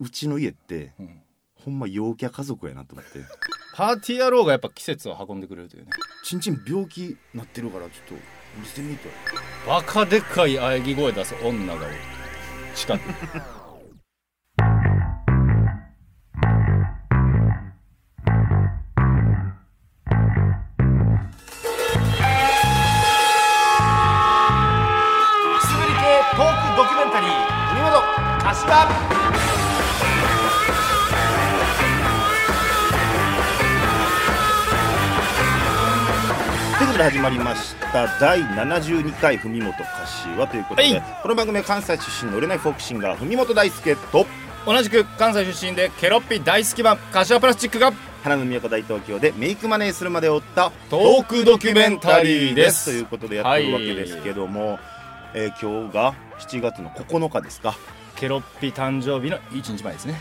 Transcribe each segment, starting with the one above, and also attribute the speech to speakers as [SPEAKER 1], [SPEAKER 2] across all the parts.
[SPEAKER 1] うちの家って
[SPEAKER 2] うん。
[SPEAKER 1] ほんま陽キャ家族やなと思って。
[SPEAKER 2] パーティー野郎がやっぱ季節を運んでくれるというね。
[SPEAKER 1] ちんちん病気なってるからちょっと見せてみて。
[SPEAKER 2] バカでかい喘ぎ声出す女がおる。近くに
[SPEAKER 1] まりました第72回文元柏ということで、
[SPEAKER 2] はい。
[SPEAKER 1] この番組は関西出身の売れないフォークシンガー文元大輔と
[SPEAKER 2] 同じく関西出身でケロッピ大好き版柏プラスチックが
[SPEAKER 1] 花の都大東京でメイクマネーするまで追った
[SPEAKER 2] トークドキュメンタリーです。
[SPEAKER 1] ということでやってるわけですけども、えー今日が7月の9日ですか？
[SPEAKER 2] ケロッピ誕生日の1日前ですね。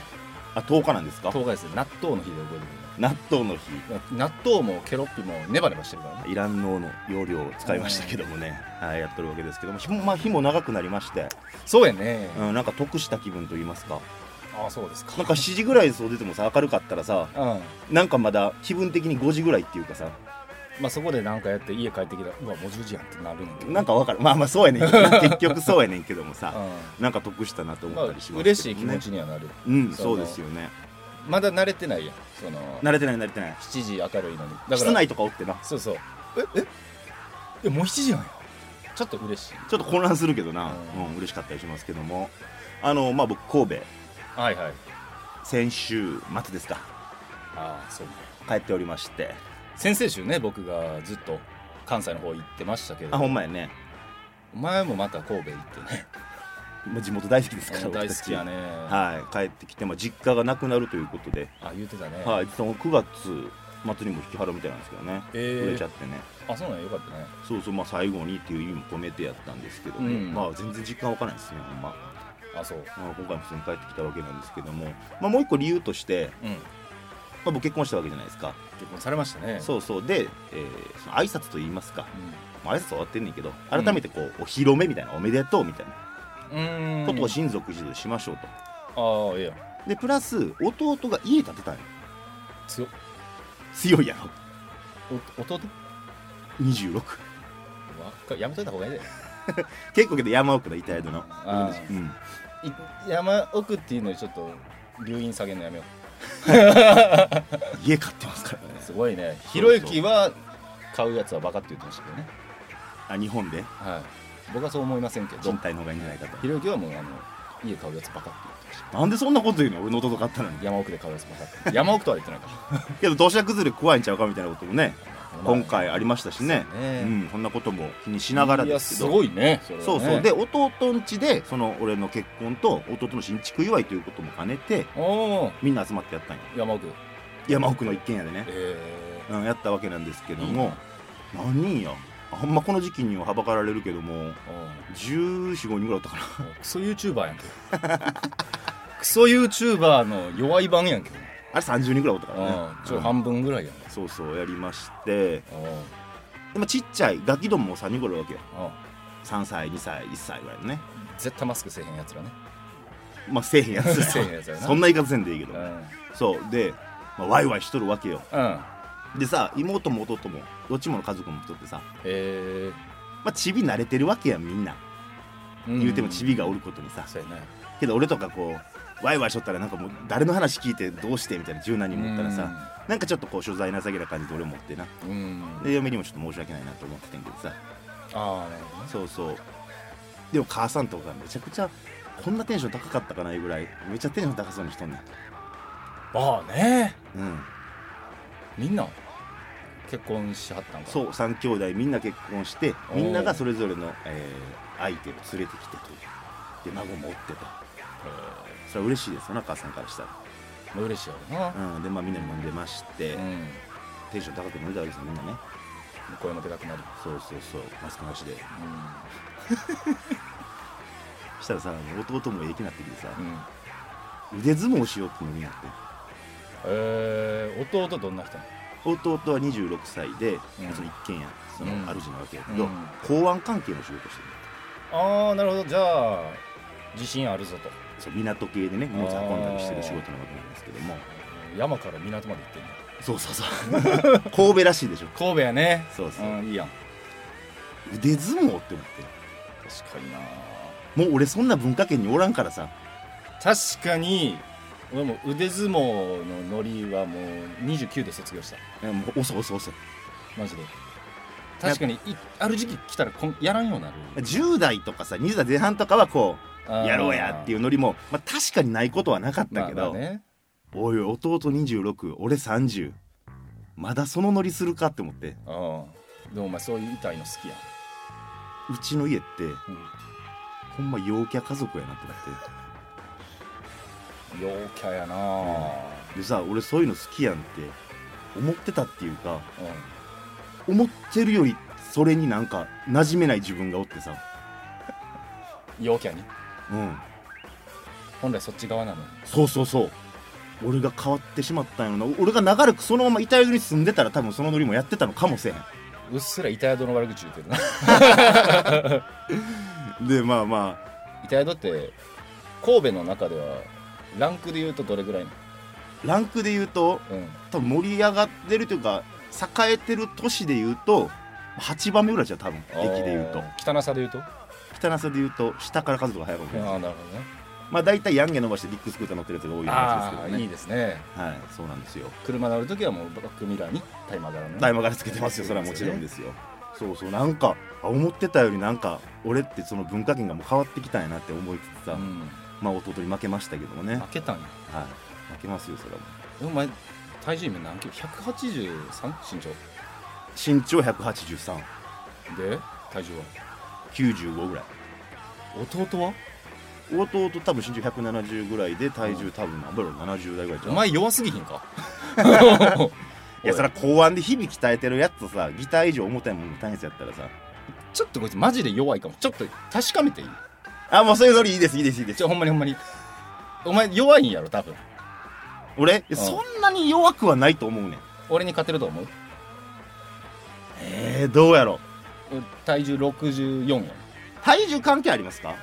[SPEAKER 1] あ10日なんですか
[SPEAKER 2] ？10日です納豆の日で覚えて
[SPEAKER 1] 納豆の日。
[SPEAKER 2] る納豆もケロッピもネバネバしてるからね。
[SPEAKER 1] イランのの容量を使いましたけどもね、はい、やってるわけですけども。日も,、まあ、日も長くなりまして、
[SPEAKER 2] そうやね。
[SPEAKER 1] うん、なんか得した気分と言いますか。
[SPEAKER 2] ああそうですか。
[SPEAKER 1] なんか7時ぐらいそう出てもさ明るかったらさ
[SPEAKER 2] うん。
[SPEAKER 1] なんかまだ気分的に5時ぐらいっていうかさ。
[SPEAKER 2] まあそこでなんかやって家帰ってきたらうわもう10時やんってなるんやけど
[SPEAKER 1] なんかわかる。まあまあそうやねん 結局そうやねんけどもさ。
[SPEAKER 2] う
[SPEAKER 1] なんか得したなと
[SPEAKER 2] んまあ
[SPEAKER 1] 思ったりしますけど、ね。
[SPEAKER 2] 嬉しい気持ちにはなる。
[SPEAKER 1] うん
[SPEAKER 2] そ
[SPEAKER 1] うですよね。
[SPEAKER 2] まだ慣れてないやんその
[SPEAKER 1] 慣れてない慣れてない。
[SPEAKER 2] 7時明るいのに。だ
[SPEAKER 1] 室内とかおってな。
[SPEAKER 2] そうそう。ええ？えもう7時やんや。ちょっと嬉しい。
[SPEAKER 1] ちょっと混乱するけどな、
[SPEAKER 2] うん。
[SPEAKER 1] うん、嬉しかったりしますけども。あのまあ僕神戸。
[SPEAKER 2] はいはい。
[SPEAKER 1] 先週末ですか。
[SPEAKER 2] ああそうね。
[SPEAKER 1] 帰っておりまして。
[SPEAKER 2] 先々週ね僕がずっと関西の方行ってましたけど
[SPEAKER 1] あほんまやね。
[SPEAKER 2] お前もまた神戸行ってね
[SPEAKER 1] まあ地元大好きですから
[SPEAKER 2] 大好きやね。
[SPEAKER 1] はい帰ってきて、まあ、実家がなくなるということで、
[SPEAKER 2] あ言うてたね。
[SPEAKER 1] はい、その9月末にも引き払うみたいなんですけどね、
[SPEAKER 2] えー。
[SPEAKER 1] 売れちゃってね。
[SPEAKER 2] あそうなんやよかったね。
[SPEAKER 1] そうそうまあ最後にっていう意味も込めてやったんですけどね、
[SPEAKER 2] うん。
[SPEAKER 1] まあ全然実感わからないですねほんま、
[SPEAKER 2] あそう。
[SPEAKER 1] まあ、今回も普通に帰ってきたわけなんですけども、まあ、もう一個理由として、
[SPEAKER 2] うん。
[SPEAKER 1] まあ、僕結婚したわけじゃないですか、
[SPEAKER 2] 結婚されましたね。
[SPEAKER 1] そうそう。で、えーその挨拶と言いますか、
[SPEAKER 2] う
[SPEAKER 1] まあ、挨拶終わってんねんけど改めてこう、お披露目みたいなおめでとうみたいなことを親族一同でしましょうと、
[SPEAKER 2] ああええやん。
[SPEAKER 1] でプラス弟が家建てたんよ
[SPEAKER 2] 強っ。
[SPEAKER 1] 強いやろ。
[SPEAKER 2] お弟
[SPEAKER 1] ？26
[SPEAKER 2] わかやめといた方がいいで。
[SPEAKER 1] 結構けど山奥の板宿の。
[SPEAKER 2] あ
[SPEAKER 1] うん。
[SPEAKER 2] い山奥っていうのにちょっと留飲下げるのやめよ
[SPEAKER 1] 家買ってますからね。
[SPEAKER 2] う すごいね。ひろゆきは買うやつはバカって言ってましたけどね。
[SPEAKER 1] あ日本で？
[SPEAKER 2] はい僕はそう思いませんけど
[SPEAKER 1] 賃貸の方がいいんじゃないかと。
[SPEAKER 2] ひろゆきはもうあの家買うやつバカって言ってました。
[SPEAKER 1] なんでそんなこと言うの？俺の弟買ったの。に
[SPEAKER 2] 山奥で買うやつバカって。山奥とは言ってないか。
[SPEAKER 1] けど土砂崩れ怖いんちゃうかみたいなこともね。
[SPEAKER 2] まあ
[SPEAKER 1] 今回ありましたしね。
[SPEAKER 2] ね。
[SPEAKER 1] うんそんなことも気にしながら
[SPEAKER 2] いやす
[SPEAKER 1] ですけど。
[SPEAKER 2] ごいねね。
[SPEAKER 1] そうそう。で弟ん家でその俺の結婚と弟の新築祝いということも兼ねてみんな集まってやったんよ
[SPEAKER 2] 山奥。
[SPEAKER 1] 山奥の一軒家でね、
[SPEAKER 2] え
[SPEAKER 1] うん、やったわけなんですけども。何人やあほんまこの時期にははばかられるけども
[SPEAKER 2] え
[SPEAKER 1] 1415人ぐらいおったかな。
[SPEAKER 2] クソ YouTuber やんけ。クソ YouTuber の弱い版やんけ。
[SPEAKER 1] あれ30人ぐらいおったからね。
[SPEAKER 2] うん。ちょ
[SPEAKER 1] うん
[SPEAKER 2] 半分ぐらいやん。
[SPEAKER 1] そうそうやりまして。
[SPEAKER 2] うん。
[SPEAKER 1] でもちっちゃいガキどもも3人ぐらいおるわけよ。
[SPEAKER 2] うん。
[SPEAKER 1] 3歳2歳1歳ぐらいのね。
[SPEAKER 2] 絶対マスクせえへんやつらね。
[SPEAKER 1] まあせえへんやつ。
[SPEAKER 2] せえへんやつ
[SPEAKER 1] そんな言い方せんでいいけど。
[SPEAKER 2] うん。
[SPEAKER 1] そう。で、まあ、ワイワイしとるわけよ。
[SPEAKER 2] うん
[SPEAKER 1] でさ妹も弟もどっちもの家族も来とってさ
[SPEAKER 2] え
[SPEAKER 1] まあチビ慣れてるわけやんみんな。
[SPEAKER 2] ー
[SPEAKER 1] 言うてもチビがおることにさ。
[SPEAKER 2] そうやね。
[SPEAKER 1] けど俺とかこうワイワイしとったらなんかもう誰の話聞いてどうしてみたいな柔軟に思ったらさなんかちょっとこう所在なさげな感じで俺もってな。
[SPEAKER 2] うん。うん
[SPEAKER 1] で嫁にもちょっと申し訳ないなと思っててんけどさ。
[SPEAKER 2] ああなるほどね。
[SPEAKER 1] そうそう。でも母さんとかめちゃくちゃこんなテンション高かったかないうぐらいめっちゃテンション高そうにしとんねん。
[SPEAKER 2] ああね。
[SPEAKER 1] うん
[SPEAKER 2] みんな結婚しはったんか
[SPEAKER 1] そう3兄弟みんな結婚してみんながそれぞれの、えー相手を連れてきてという。で孫もおってと。それは嬉しいですよな母さんからしたら、
[SPEAKER 2] まあ嬉しいやろな。
[SPEAKER 1] うん、でまあみんなで飲んでまして、
[SPEAKER 2] うん。
[SPEAKER 1] テンション高く飲んでたわけですよみんなね。
[SPEAKER 2] 声もでかくなり
[SPEAKER 1] そうそうそう。マスクなしで。
[SPEAKER 2] う
[SPEAKER 1] したらさ弟もええ気になってきてさ、
[SPEAKER 2] んうん。
[SPEAKER 1] 腕相撲しようってのになって
[SPEAKER 2] えー弟どんな人
[SPEAKER 1] 弟は26歳で、
[SPEAKER 2] うん。
[SPEAKER 1] その一軒家その
[SPEAKER 2] うん。
[SPEAKER 1] 主なわけやけど、
[SPEAKER 2] うん。
[SPEAKER 1] 公安関係の仕事してる
[SPEAKER 2] ああなるほど。じゃあ自信あるぞと。
[SPEAKER 1] そう港系でね荷物運んだりしてる仕事なわけなんですけども。
[SPEAKER 2] 山から港まで行ってんの
[SPEAKER 1] そうそうそう。神戸らしいでしょ。
[SPEAKER 2] 神戸やね。
[SPEAKER 1] そうそう。
[SPEAKER 2] うんいいやん。
[SPEAKER 1] 腕相撲って思って。
[SPEAKER 2] 確かにな。
[SPEAKER 1] もう俺そんな文化圏におらんからさ。
[SPEAKER 2] 確かに俺も腕相撲のノリはもう29で卒業した。
[SPEAKER 1] もう遅い遅い遅い。
[SPEAKER 2] マジで。確かにいある時期来たらこんやらんようになる。
[SPEAKER 1] 10代とかさ20代前半とかはこう
[SPEAKER 2] あー。
[SPEAKER 1] やろうやっていうノリも、まあ、確かにないことはなかったけど、
[SPEAKER 2] まあまあね。
[SPEAKER 1] おいおい弟26俺30まだそのノリするかって思って。
[SPEAKER 2] ああでもお前そういう痛いの好きやん。
[SPEAKER 1] うちの家って、ほんま陽キャ家族やなってなって
[SPEAKER 2] 陽キャやな。
[SPEAKER 1] でさ俺そういうの好きやんって思ってたっていうか
[SPEAKER 2] うん。
[SPEAKER 1] 思ってるよりそれになんか馴染めない自分がおってさ。
[SPEAKER 2] 陽キャに？
[SPEAKER 1] うん。
[SPEAKER 2] 本来そっち側なのに。
[SPEAKER 1] そうそうそう。俺が変わってしまったんやろな。俺が長らくそのまま板宿に住んでたら多分そのノリもやってたのかもしれへ
[SPEAKER 2] うっすら板宿の悪口言ってるな。ん
[SPEAKER 1] でまあま
[SPEAKER 2] 板宿って神戸の中ではランクで言うとどれぐらいな
[SPEAKER 1] あランクで言うと
[SPEAKER 2] のうん。
[SPEAKER 1] 多分盛り上がってるというか栄えてる都市で言うと8番目ぐらいじゃん多分。駅で言うと。
[SPEAKER 2] あー汚さで言うと？あ
[SPEAKER 1] 汚さで言うと下から数とか早いかもし
[SPEAKER 2] あ
[SPEAKER 1] れない
[SPEAKER 2] ーなるほどね。
[SPEAKER 1] まあ大体ヤンゲ伸ばしてビッグスクーター乗ってるやつが多いようなやつですけ
[SPEAKER 2] ああ
[SPEAKER 1] どね
[SPEAKER 2] いいですね。
[SPEAKER 1] はいそうなんですよ。
[SPEAKER 2] 車乗るときはもうバックミラーにタイマー柄のね。
[SPEAKER 1] 大マガラつけてますよ。それはもちろんですよ。そうそう。なんかあ思ってたよりなんか俺ってその文化圏がもう変わってきたんやなって思いつつさ、
[SPEAKER 2] うん
[SPEAKER 1] まあ弟に負けましたけどもね、はい、
[SPEAKER 2] 負けたんや。
[SPEAKER 1] 負けますよそれはも
[SPEAKER 2] お前体重今何キロ？183? 身長。
[SPEAKER 1] 身長18395
[SPEAKER 2] で体重は？
[SPEAKER 1] ぐらい。
[SPEAKER 2] 弟は？
[SPEAKER 1] 弟多分身長170ぐらいで体重多分何だろう70代ぐらいじゃん。
[SPEAKER 2] お前弱すぎひんか？
[SPEAKER 1] いやそれは公安で日々鍛えてるやつとさギター以上重たいもん単やつやったらさ。
[SPEAKER 2] ちょっとこいつマジで弱いかも。ちょっと確かめていい？
[SPEAKER 1] あもうそういうノリいいですいいですいいです。
[SPEAKER 2] ちょほんまにほんまに。お前弱いんやろ多分。
[SPEAKER 1] 俺
[SPEAKER 2] うん。
[SPEAKER 1] そんなに弱くはないと思うねん。
[SPEAKER 2] 俺に勝てると思う？
[SPEAKER 1] えー、どうやろ
[SPEAKER 2] 俺体重64やん。
[SPEAKER 1] 体重関係ありますか？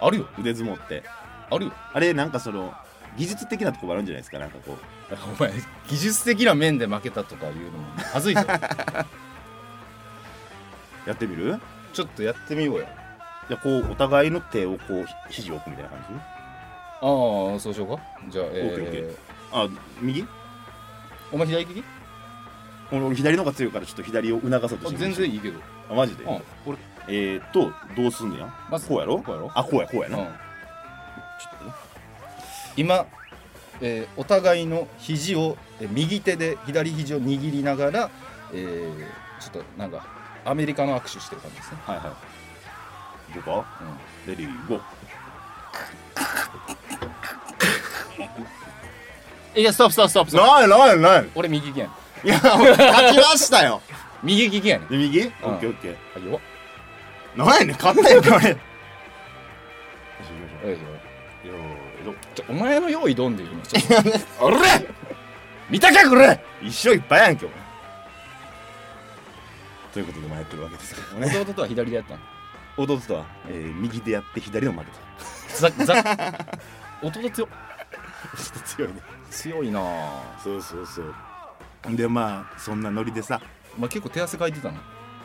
[SPEAKER 2] あるよ。
[SPEAKER 1] 腕相撲って。
[SPEAKER 2] あるよ。
[SPEAKER 1] あれなんかその技術的なところあるんじゃないですか？なんかこう。
[SPEAKER 2] お前技術的な面で負けたとか言うのもはずいぞ。
[SPEAKER 1] やってみる？
[SPEAKER 2] ちょっとやってみようや
[SPEAKER 1] じゃあこうお互いの手をこうひ肘を置くみたいな感じ？
[SPEAKER 2] ああそうしようか。じゃあ、
[SPEAKER 1] オッケーオッケ
[SPEAKER 2] え
[SPEAKER 1] あ右？
[SPEAKER 2] ー、お前左利き？
[SPEAKER 1] 俺俺左の方が強いからちょっと左を促そうとして
[SPEAKER 2] あ全然いいけど。
[SPEAKER 1] あマジで、
[SPEAKER 2] うん俺
[SPEAKER 1] えーっとどうすんねや？
[SPEAKER 2] まず
[SPEAKER 1] こうやろ？
[SPEAKER 2] こうやろ？
[SPEAKER 1] あこうやこうやな、
[SPEAKER 2] うん。
[SPEAKER 1] ちょっとね
[SPEAKER 2] 今、えーお互いの肘をえー右手で左肘を握りながら、えーちょっとなんかアメリカの握手してる感じですね、
[SPEAKER 1] はいはい行こう。か ready go。
[SPEAKER 2] いや stop stop stop stop
[SPEAKER 1] ないないない。
[SPEAKER 2] 俺右利きやねん。
[SPEAKER 1] いや勝ちましたよ。
[SPEAKER 2] 右利きやねん。
[SPEAKER 1] で右？ OK OK。
[SPEAKER 2] あ弱っ
[SPEAKER 1] なんやねん勝ったやんか俺よし
[SPEAKER 2] よいしょ。
[SPEAKER 1] よーい
[SPEAKER 2] ちょお前の用意どんでいいのちょっと
[SPEAKER 1] しょあれ
[SPEAKER 2] 見たかこれ。
[SPEAKER 1] 一生いっぱいやん今日ということでまあやってるわけですけどもね
[SPEAKER 2] 弟とは左でやったの？
[SPEAKER 1] 弟とは、えー、右でやって左の負け
[SPEAKER 2] ザザ弟強
[SPEAKER 1] 強いね。
[SPEAKER 2] 強いなあ。
[SPEAKER 1] そうそうそう。でまあそんなノリでさ。
[SPEAKER 2] お前結構手汗かいてたの。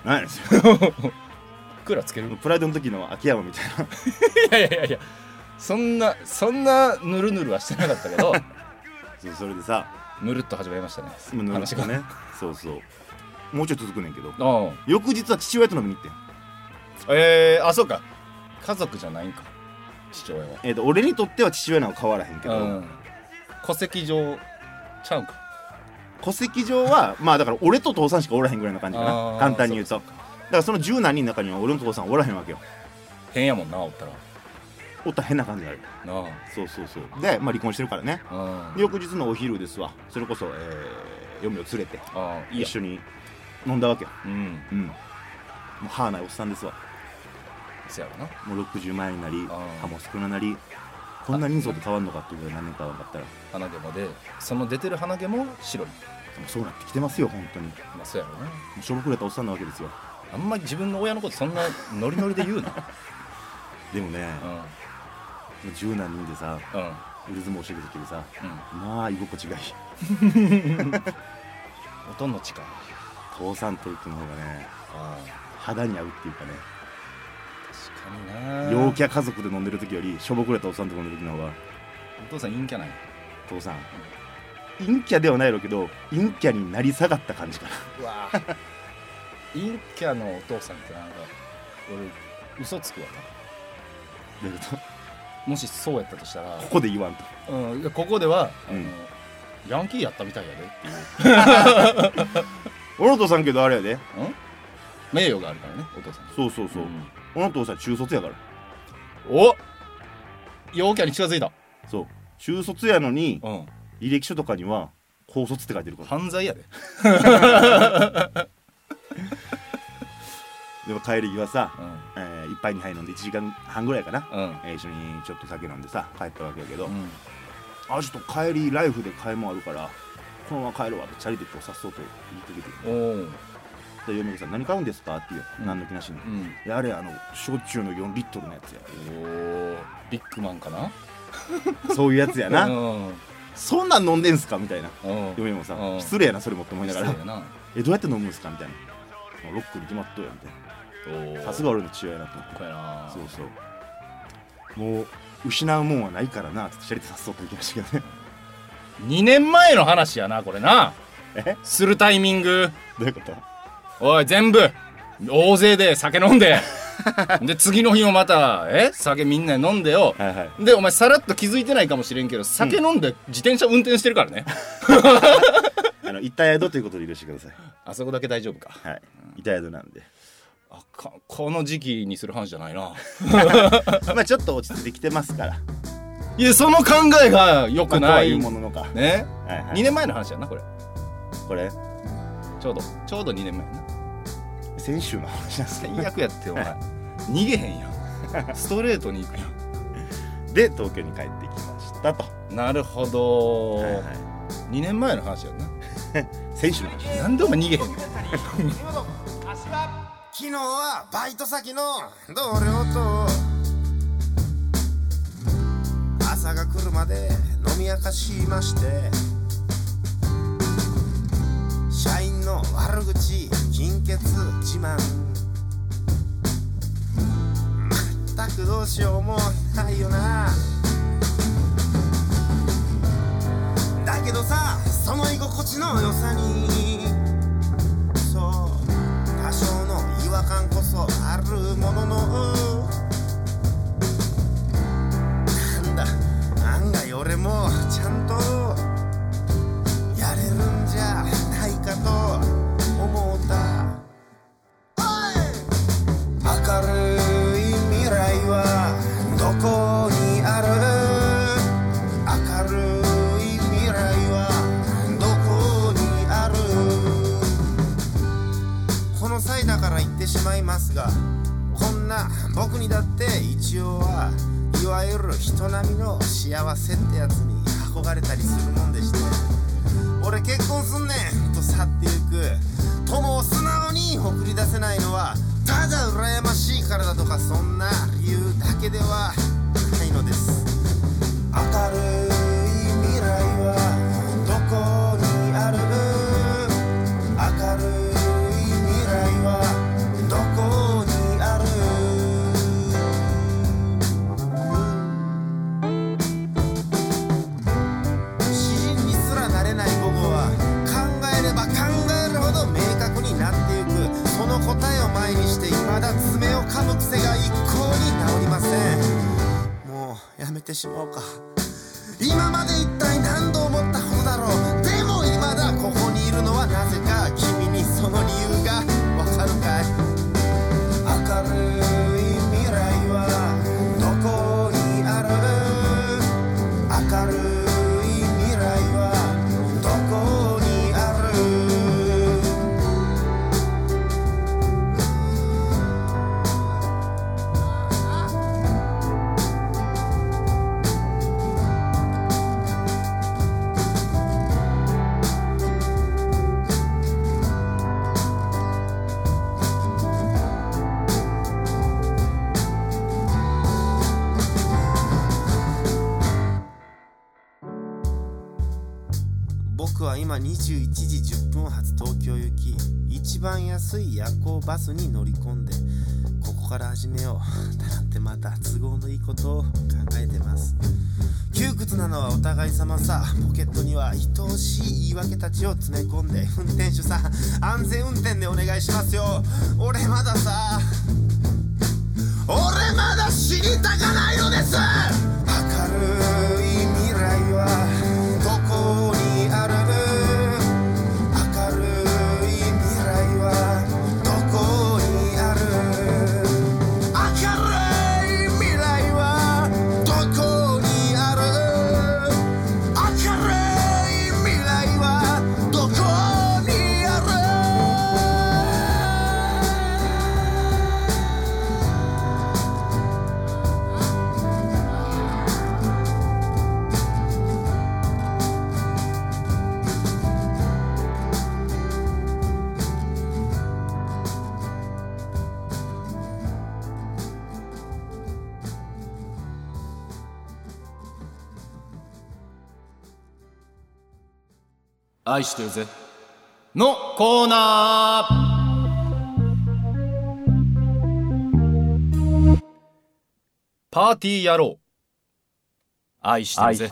[SPEAKER 1] 何やねんそれ
[SPEAKER 2] クーラーつける？
[SPEAKER 1] プライドの時の秋山みたいな。
[SPEAKER 2] いやいやいやいや。そんなそんなぬるぬるはしてなかったけど。
[SPEAKER 1] そうそれでさ。
[SPEAKER 2] ぬるっと始まりましたね。
[SPEAKER 1] 今の
[SPEAKER 2] 話が。
[SPEAKER 1] ねそうそう。もうちょい続くねんけど。
[SPEAKER 2] ああ。
[SPEAKER 1] 翌日は父親と飲みに行ってん
[SPEAKER 2] えー、あそうか。家族じゃないんか。父親は。
[SPEAKER 1] えー、と俺にとっては父親なんか変わらへんけど、
[SPEAKER 2] うん。戸籍上ちゃうんか。
[SPEAKER 1] 戸籍上はまあだから俺と父さんしかおらへんぐらいの感じかな。簡単に言うと。だからその十何人の中には俺の父さんおらへんわけよ。
[SPEAKER 2] 変やもんなおったら。
[SPEAKER 1] おったら変な感じになる。
[SPEAKER 2] な
[SPEAKER 1] そうそうそう。で、まあ、離婚してるからね。
[SPEAKER 2] あ
[SPEAKER 1] で翌日のお昼ですわ。それこそ、えー、嫁を連れて。
[SPEAKER 2] ああいいや
[SPEAKER 1] 一緒に飲んだわけよ。
[SPEAKER 2] うん。
[SPEAKER 1] うん。もう歯ないおっさんですわ
[SPEAKER 2] そやろな。
[SPEAKER 1] もう60前になり歯も少ななりこんな人相で変わるのかっていうぐらい何年か分かったら。も
[SPEAKER 2] 鼻毛もでその出てる鼻毛も白い。
[SPEAKER 1] うそうなってきてますよ本当に。も
[SPEAKER 2] まあそうやろな。
[SPEAKER 1] うしょぼくれたおっさんなわけですよ。
[SPEAKER 2] あんまり自分の親のことそんなノリノリで言うな。
[SPEAKER 1] でもね十何人でさ
[SPEAKER 2] うん。うん
[SPEAKER 1] ウル相撲してる時にさまあ居心地がいい。
[SPEAKER 2] おとんの力。
[SPEAKER 1] 父さんと行くの方がね
[SPEAKER 2] あ。
[SPEAKER 1] 肌に合うっていうかね
[SPEAKER 2] 確かにな。
[SPEAKER 1] 陽キャ家族で飲んでる時よりしょぼくれたおっさんと飲んでる時の方が。
[SPEAKER 2] お父さん陰キャない
[SPEAKER 1] 父さん。陰キャではないやろうけど陰キャになり下がった感じかな。
[SPEAKER 2] うわ陰キャのお父さんってなんか俺嘘つくわ
[SPEAKER 1] どうと？
[SPEAKER 2] なもしそうやったとしたら。
[SPEAKER 1] ここで言わんと。
[SPEAKER 2] うんここでは、
[SPEAKER 1] うん。
[SPEAKER 2] ヤンキーやったみたいやでっていう。
[SPEAKER 1] 俺の父さんけどあれやで
[SPEAKER 2] 名誉があるからねお父さん。
[SPEAKER 1] そうそうそう、
[SPEAKER 2] ん。
[SPEAKER 1] 俺の父さん中卒やから。
[SPEAKER 2] お陽キャに近づいた。
[SPEAKER 1] そう。中卒やのに
[SPEAKER 2] うん。
[SPEAKER 1] 履歴書とかには高卒って書いてるから。
[SPEAKER 2] 犯罪やで。
[SPEAKER 1] でも帰り際さ、
[SPEAKER 2] うん。
[SPEAKER 1] えー、一杯に杯飲んで1時間半ぐらいかな、
[SPEAKER 2] うん。
[SPEAKER 1] えー一緒にちょっと酒飲んでさ帰ったわけやけど、
[SPEAKER 2] うん。
[SPEAKER 1] あちょっと帰りライフで買い物あるからこのまま帰るわってチャリでこうさっそうと言ってきて
[SPEAKER 2] おお
[SPEAKER 1] で嫁がさん。何買うんですか？って言うよ、
[SPEAKER 2] うん
[SPEAKER 1] 何の気なしに、
[SPEAKER 2] うん。
[SPEAKER 1] いやあれあの焼酎の4リットルのやつや。
[SPEAKER 2] おビッグマンかな？
[SPEAKER 1] そういうやつやな、
[SPEAKER 2] うん
[SPEAKER 1] そんなん飲んでんすか？みたいな
[SPEAKER 2] うん。
[SPEAKER 1] 嫁もさ、
[SPEAKER 2] うん。
[SPEAKER 1] 失礼やなそれもって思いながら。えどうやって飲むんすか？みたいなロックに決まっとるやんみたいな。さすが俺の父親やなと思ってそうそう。もう失うもんはないからなってチャリでさっそうと行きましたけどね。
[SPEAKER 2] 2年前の話やなこれな。
[SPEAKER 1] え？
[SPEAKER 2] するタイミング。
[SPEAKER 1] どういうこと？
[SPEAKER 2] おい全部。大勢で酒飲んで。で次の日もまたえ？酒みんなで飲んでよ。
[SPEAKER 1] はいはい。
[SPEAKER 2] でお前さらっと気づいてないかもしれんけど酒飲んで自転車運転してるからね、
[SPEAKER 1] あの板宿ということで許してください。
[SPEAKER 2] あそこだけ大丈夫か。
[SPEAKER 1] はい。板宿なんで。
[SPEAKER 2] あかこの時期にする話じゃないな。
[SPEAKER 1] まあちょっと落ち着いてきてますから。
[SPEAKER 2] いやその考えが良くな
[SPEAKER 1] まあいうもののか。
[SPEAKER 2] ね？
[SPEAKER 1] はいはい。
[SPEAKER 2] 2年前の話やなこれ。
[SPEAKER 1] これ？
[SPEAKER 2] ちょうどちょうど2年前やな
[SPEAKER 1] 先週の話なんですけ
[SPEAKER 2] 最悪やってお前。逃げへんやん。ストレートに行くや
[SPEAKER 1] どで東京に帰ってきましたと、
[SPEAKER 2] んなるほど、
[SPEAKER 1] はいはい。
[SPEAKER 2] 2年前の話やな。
[SPEAKER 1] 先週の話。
[SPEAKER 2] なんでお前逃げへんの
[SPEAKER 3] 昨日はバイト先の同僚と朝が来るまで飲み明かしまして社員の悪口金欠自慢。まったくどうしようもないよな。だけどさその居心地の良さに。そう多少の違和感こそあるものの。なんだ案外俺もちゃん21時10分発東京行き一番安い夜行バスに乗り込んでここから始めよう。だなんてまた都合のいいことを考えてます。窮屈なのはお互い様さ。ポケットには愛おしい言い訳たちを詰め込んで運転手さん安全運転でお願いしますよ。俺まださ。俺まだ死にたかないのです。
[SPEAKER 2] 愛してるぜ。のコーナー。パーティー野郎愛してるぜ。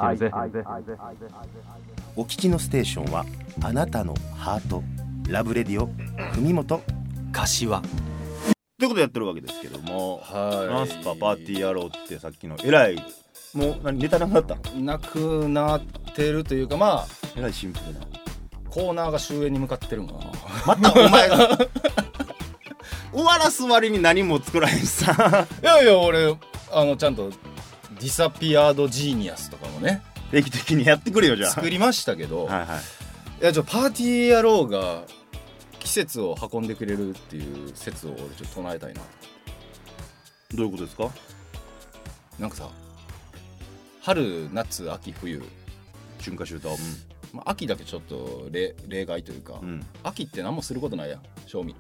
[SPEAKER 1] お聞きのステーションはあなたのハート。ラブレディオ文元
[SPEAKER 2] 柏
[SPEAKER 1] ということでやってるわけですけども。
[SPEAKER 2] はい。
[SPEAKER 1] なんすかパーティー野郎ってさっきのえらい。もう何ネタなくなったの？
[SPEAKER 2] なくなってるというかまあ。
[SPEAKER 1] えらいシンプルな
[SPEAKER 2] コーナーが終焉に向かってるもんな。
[SPEAKER 1] またお前が。終わらす割に何も作らへんしさ。
[SPEAKER 2] いやいや俺あのちゃんとディサピアードジーニアスとかもね
[SPEAKER 1] 定期的にやってくれよじゃあ。
[SPEAKER 2] 作りましたけど、
[SPEAKER 1] はいはい。
[SPEAKER 2] いやちょパーティー野郎が季節を運んでくれるっていう説を俺ちょっと唱えたいな。
[SPEAKER 1] どういうことですか？
[SPEAKER 2] なんかさ春夏秋冬、
[SPEAKER 1] 春夏秋冬
[SPEAKER 2] まあ、秋だけちょっと例例外というか、
[SPEAKER 1] うん、うん、
[SPEAKER 2] 秋って何もすることないやん賞味。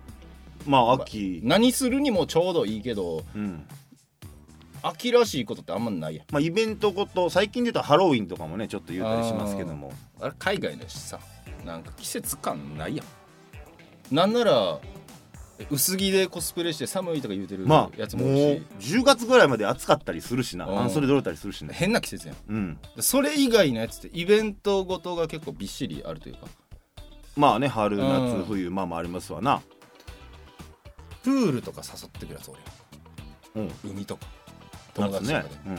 [SPEAKER 1] まあ秋、
[SPEAKER 2] 何するにもちょうどいいけど
[SPEAKER 1] うん。
[SPEAKER 2] 秋らしいことってあんまないやん。
[SPEAKER 1] まあイベントごと最近で言うとハロウィンとかもねちょっと言ったりしますけども。
[SPEAKER 2] あれ海外だしさなんか季節感ないやん。なんならえ薄着でコスプレして寒いとか言うてる
[SPEAKER 1] まあ
[SPEAKER 2] やつ
[SPEAKER 1] もう
[SPEAKER 2] もおるし、
[SPEAKER 1] 10月ぐらいまで暑かったりするしな。
[SPEAKER 2] うん。
[SPEAKER 1] 半袖で折れたりするしね
[SPEAKER 2] 変な季節やん。
[SPEAKER 1] うん。
[SPEAKER 2] それ以外のやつってイベントごとが結構びっしりあるというか。
[SPEAKER 1] まあね春
[SPEAKER 2] うん。
[SPEAKER 1] 夏冬まあまあありますわな。
[SPEAKER 2] プールとか誘ってくるやつ俺
[SPEAKER 1] うん。
[SPEAKER 2] 海とか。友達とかで、今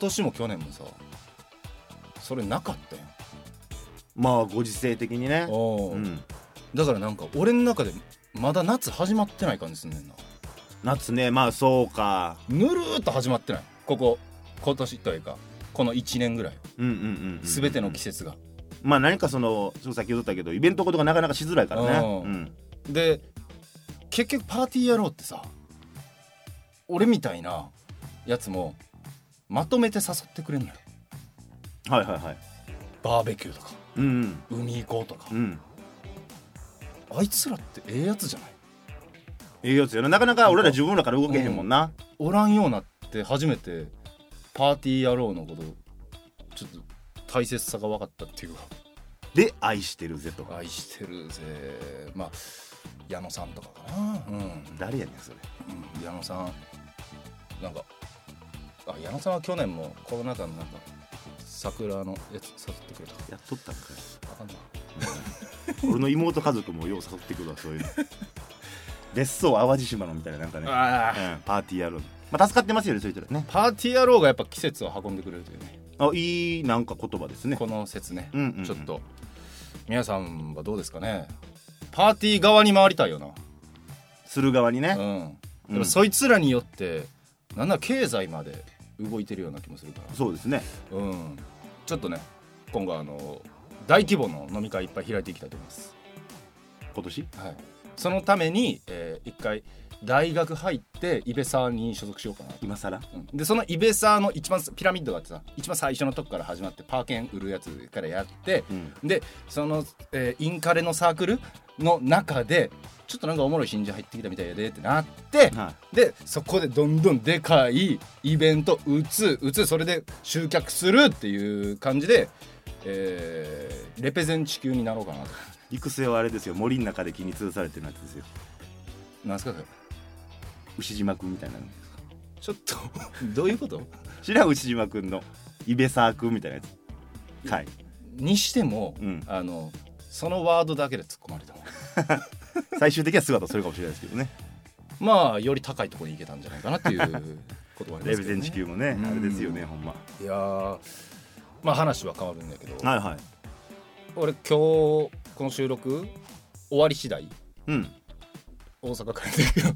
[SPEAKER 2] 年も去年もさそれなかったやん。
[SPEAKER 1] うんまあご時世的にね。うん。
[SPEAKER 2] だからなんか俺の中でまだ夏始まってない感じすんねんな。
[SPEAKER 1] 夏ねまあそうか。
[SPEAKER 2] ぬるーっと始まってない。ここ今年というかこの1年ぐらい。
[SPEAKER 1] うんうんうんうん
[SPEAKER 2] 全ての季節が、
[SPEAKER 1] まあ何かそのそう先ほど言ったけどイベントごとがなかなかしづらいからね。
[SPEAKER 2] う
[SPEAKER 1] うん。ん
[SPEAKER 2] で結局パーティーやろうってさ俺みたいなやつもまとめて誘ってくれんのよ。
[SPEAKER 1] はいはいはい。
[SPEAKER 2] バーベキューとか
[SPEAKER 1] うん
[SPEAKER 2] 海行こうとか。
[SPEAKER 1] うんうん
[SPEAKER 2] あいつらってええやつじゃない？
[SPEAKER 1] ええやつやな。なかなか俺ら自分らから動けへんもんな。
[SPEAKER 2] おらんようになって初めてパーティー野郎のことちょっと大切さが分かったっていうか。
[SPEAKER 1] で愛してるぜと。
[SPEAKER 2] 愛してるぜ。まあ矢野さんとかかな。うん。
[SPEAKER 1] 誰やねんそれ。
[SPEAKER 2] うん矢野さん。なんかあ矢野さんは去年もコロナ禍のなんか桜のやつ誘ってくれた。
[SPEAKER 1] やっとったんかい。
[SPEAKER 2] わかんない
[SPEAKER 1] 俺の妹家族もよう誘ってくるわそういうの。別荘淡路島のみたいななんかね、
[SPEAKER 2] あ
[SPEAKER 1] うん、パーティーやるまあ助かってますよねそう言ったらね。
[SPEAKER 2] パーティー野郎がやっぱ季節を運んでくれるというね。
[SPEAKER 1] あいいなんか言葉ですね。
[SPEAKER 2] この説ね、
[SPEAKER 1] うんうんうん。
[SPEAKER 2] ちょっと。皆さんはどうですかね。パーティー側に回りたいよな。
[SPEAKER 1] する側にね、
[SPEAKER 2] うん。
[SPEAKER 1] うん。
[SPEAKER 2] でもそいつらによってなんなら経済まで動いてるような気もするから。
[SPEAKER 1] そうですね。
[SPEAKER 2] うん。ちょっとね今後あの大規模の飲み会いっぱい開いていきたいと思います。
[SPEAKER 1] 今年？
[SPEAKER 2] はい、そのために、えー一回大学入ってイベサーに所属しようかな、
[SPEAKER 1] 今更？
[SPEAKER 2] うん。でそのイベサーの一番ピラミッドがあってさ一番最初のとこから始まってパーケン売るやつからやって
[SPEAKER 1] うん。
[SPEAKER 2] でその、えーインカレのサークルの中でちょっとなんかおもろい新人入ってきたみたいやでってなって
[SPEAKER 1] は
[SPEAKER 2] でそこでどんどんでかいイベント打つ打つそれで集客するっていう感じで、えーレペゼン地球になろうかなと。
[SPEAKER 1] い育成はあれですよ。森の中で気に通されてるやつですよ。
[SPEAKER 2] なんすかそれ？
[SPEAKER 1] 牛島くんみたいなの
[SPEAKER 2] ちょっと どういうこと？
[SPEAKER 1] 知らん牛島くんのイベサーくんみたいなやつ。はい
[SPEAKER 2] にしても、
[SPEAKER 1] うん。
[SPEAKER 2] あのそのワードだけで突っ込まれた
[SPEAKER 1] 最終的には姿はそれかもしれないですけどね。
[SPEAKER 2] まあより高いところに行けたんじゃないかなっていうことはありますけど、ね、
[SPEAKER 1] レベゼン地球もね
[SPEAKER 2] うん。
[SPEAKER 1] あれですよねほんま。
[SPEAKER 2] いやーまあ話は変わるんだけど、
[SPEAKER 1] はいはい。
[SPEAKER 2] 俺今日この収録終わり次第
[SPEAKER 1] うん。
[SPEAKER 2] 大阪帰ってる。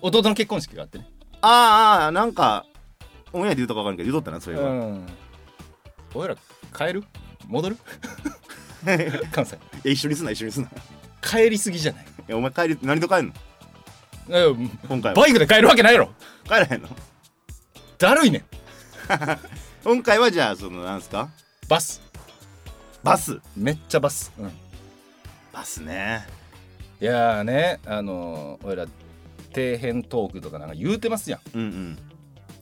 [SPEAKER 2] 弟の結婚式があってね。
[SPEAKER 1] あーあーなんかオンエアで言うとか分かるけど言うとったなそれは、
[SPEAKER 2] ん。俺ら帰る？戻る？関西。
[SPEAKER 1] いや一緒にすな一緒にすな。い
[SPEAKER 2] 帰りすぎじゃない？
[SPEAKER 1] やお前帰り何と帰んの？
[SPEAKER 2] え
[SPEAKER 1] 今回は。
[SPEAKER 2] バイクで帰るわけないやろ。
[SPEAKER 1] 帰らへんの？
[SPEAKER 2] だるいねん
[SPEAKER 1] 今回はじゃあそのなんすか？
[SPEAKER 2] バス。
[SPEAKER 1] バス？
[SPEAKER 2] めっちゃバス、うん、
[SPEAKER 1] バスね。
[SPEAKER 2] いやーねあのー、俺ら底辺トークとかなんか言うてますやん。
[SPEAKER 1] うんうん。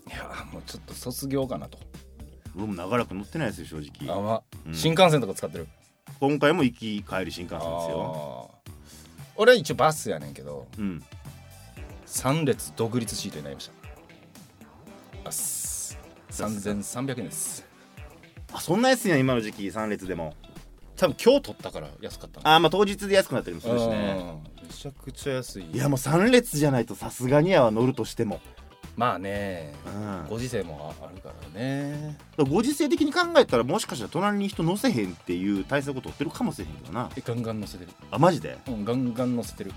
[SPEAKER 2] いやーもうちょっと卒業かなと。
[SPEAKER 1] 俺も長らく乗ってないですよ正直。
[SPEAKER 2] あま、
[SPEAKER 1] うん。
[SPEAKER 2] 新幹線とか使ってる。
[SPEAKER 1] 今回も行き帰り新幹線ですよ。
[SPEAKER 2] 俺は一応バスやねんけど
[SPEAKER 1] うん。
[SPEAKER 2] 3列独立シートになりました。あっす3300円です。
[SPEAKER 1] あそんな安いんや今の時期3列でも。
[SPEAKER 2] 多分今日取ったから安かったの。
[SPEAKER 1] あーまあ当日で安くなったりもするしね。
[SPEAKER 2] うん。めちゃくちゃ安い。
[SPEAKER 1] いやもう3列じゃないとさすがにやわ乗るとしても。
[SPEAKER 2] まあね。
[SPEAKER 1] うん。
[SPEAKER 2] ご時世もああるからね。
[SPEAKER 1] ご時世的に考えたらもしかしたら隣に人乗せへんっていう対策を取ってるかもしれへんけどな。
[SPEAKER 2] えガンガン乗せてる。
[SPEAKER 1] あマジで？
[SPEAKER 2] うんガンガン乗せてる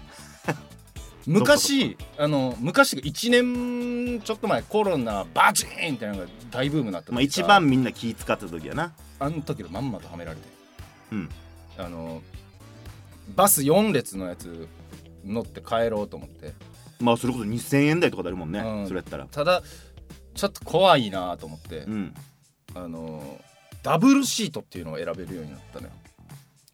[SPEAKER 2] 昔あの昔が1年ちょっと前コロナバチーンってなんか大ブームになった
[SPEAKER 1] まあ一番みんな気使った時やな。
[SPEAKER 2] あの時のまんまとはめられて。
[SPEAKER 1] うん。
[SPEAKER 2] あのバス4列のやつ乗って帰ろうと思って。
[SPEAKER 1] まあそれこそ2000円台とかであるもんね、
[SPEAKER 2] うん。
[SPEAKER 1] それやったら。
[SPEAKER 2] ただちょっと怖いなと思って、
[SPEAKER 1] うん。
[SPEAKER 2] あのダブルシートっていうのを選べるようになったのよ、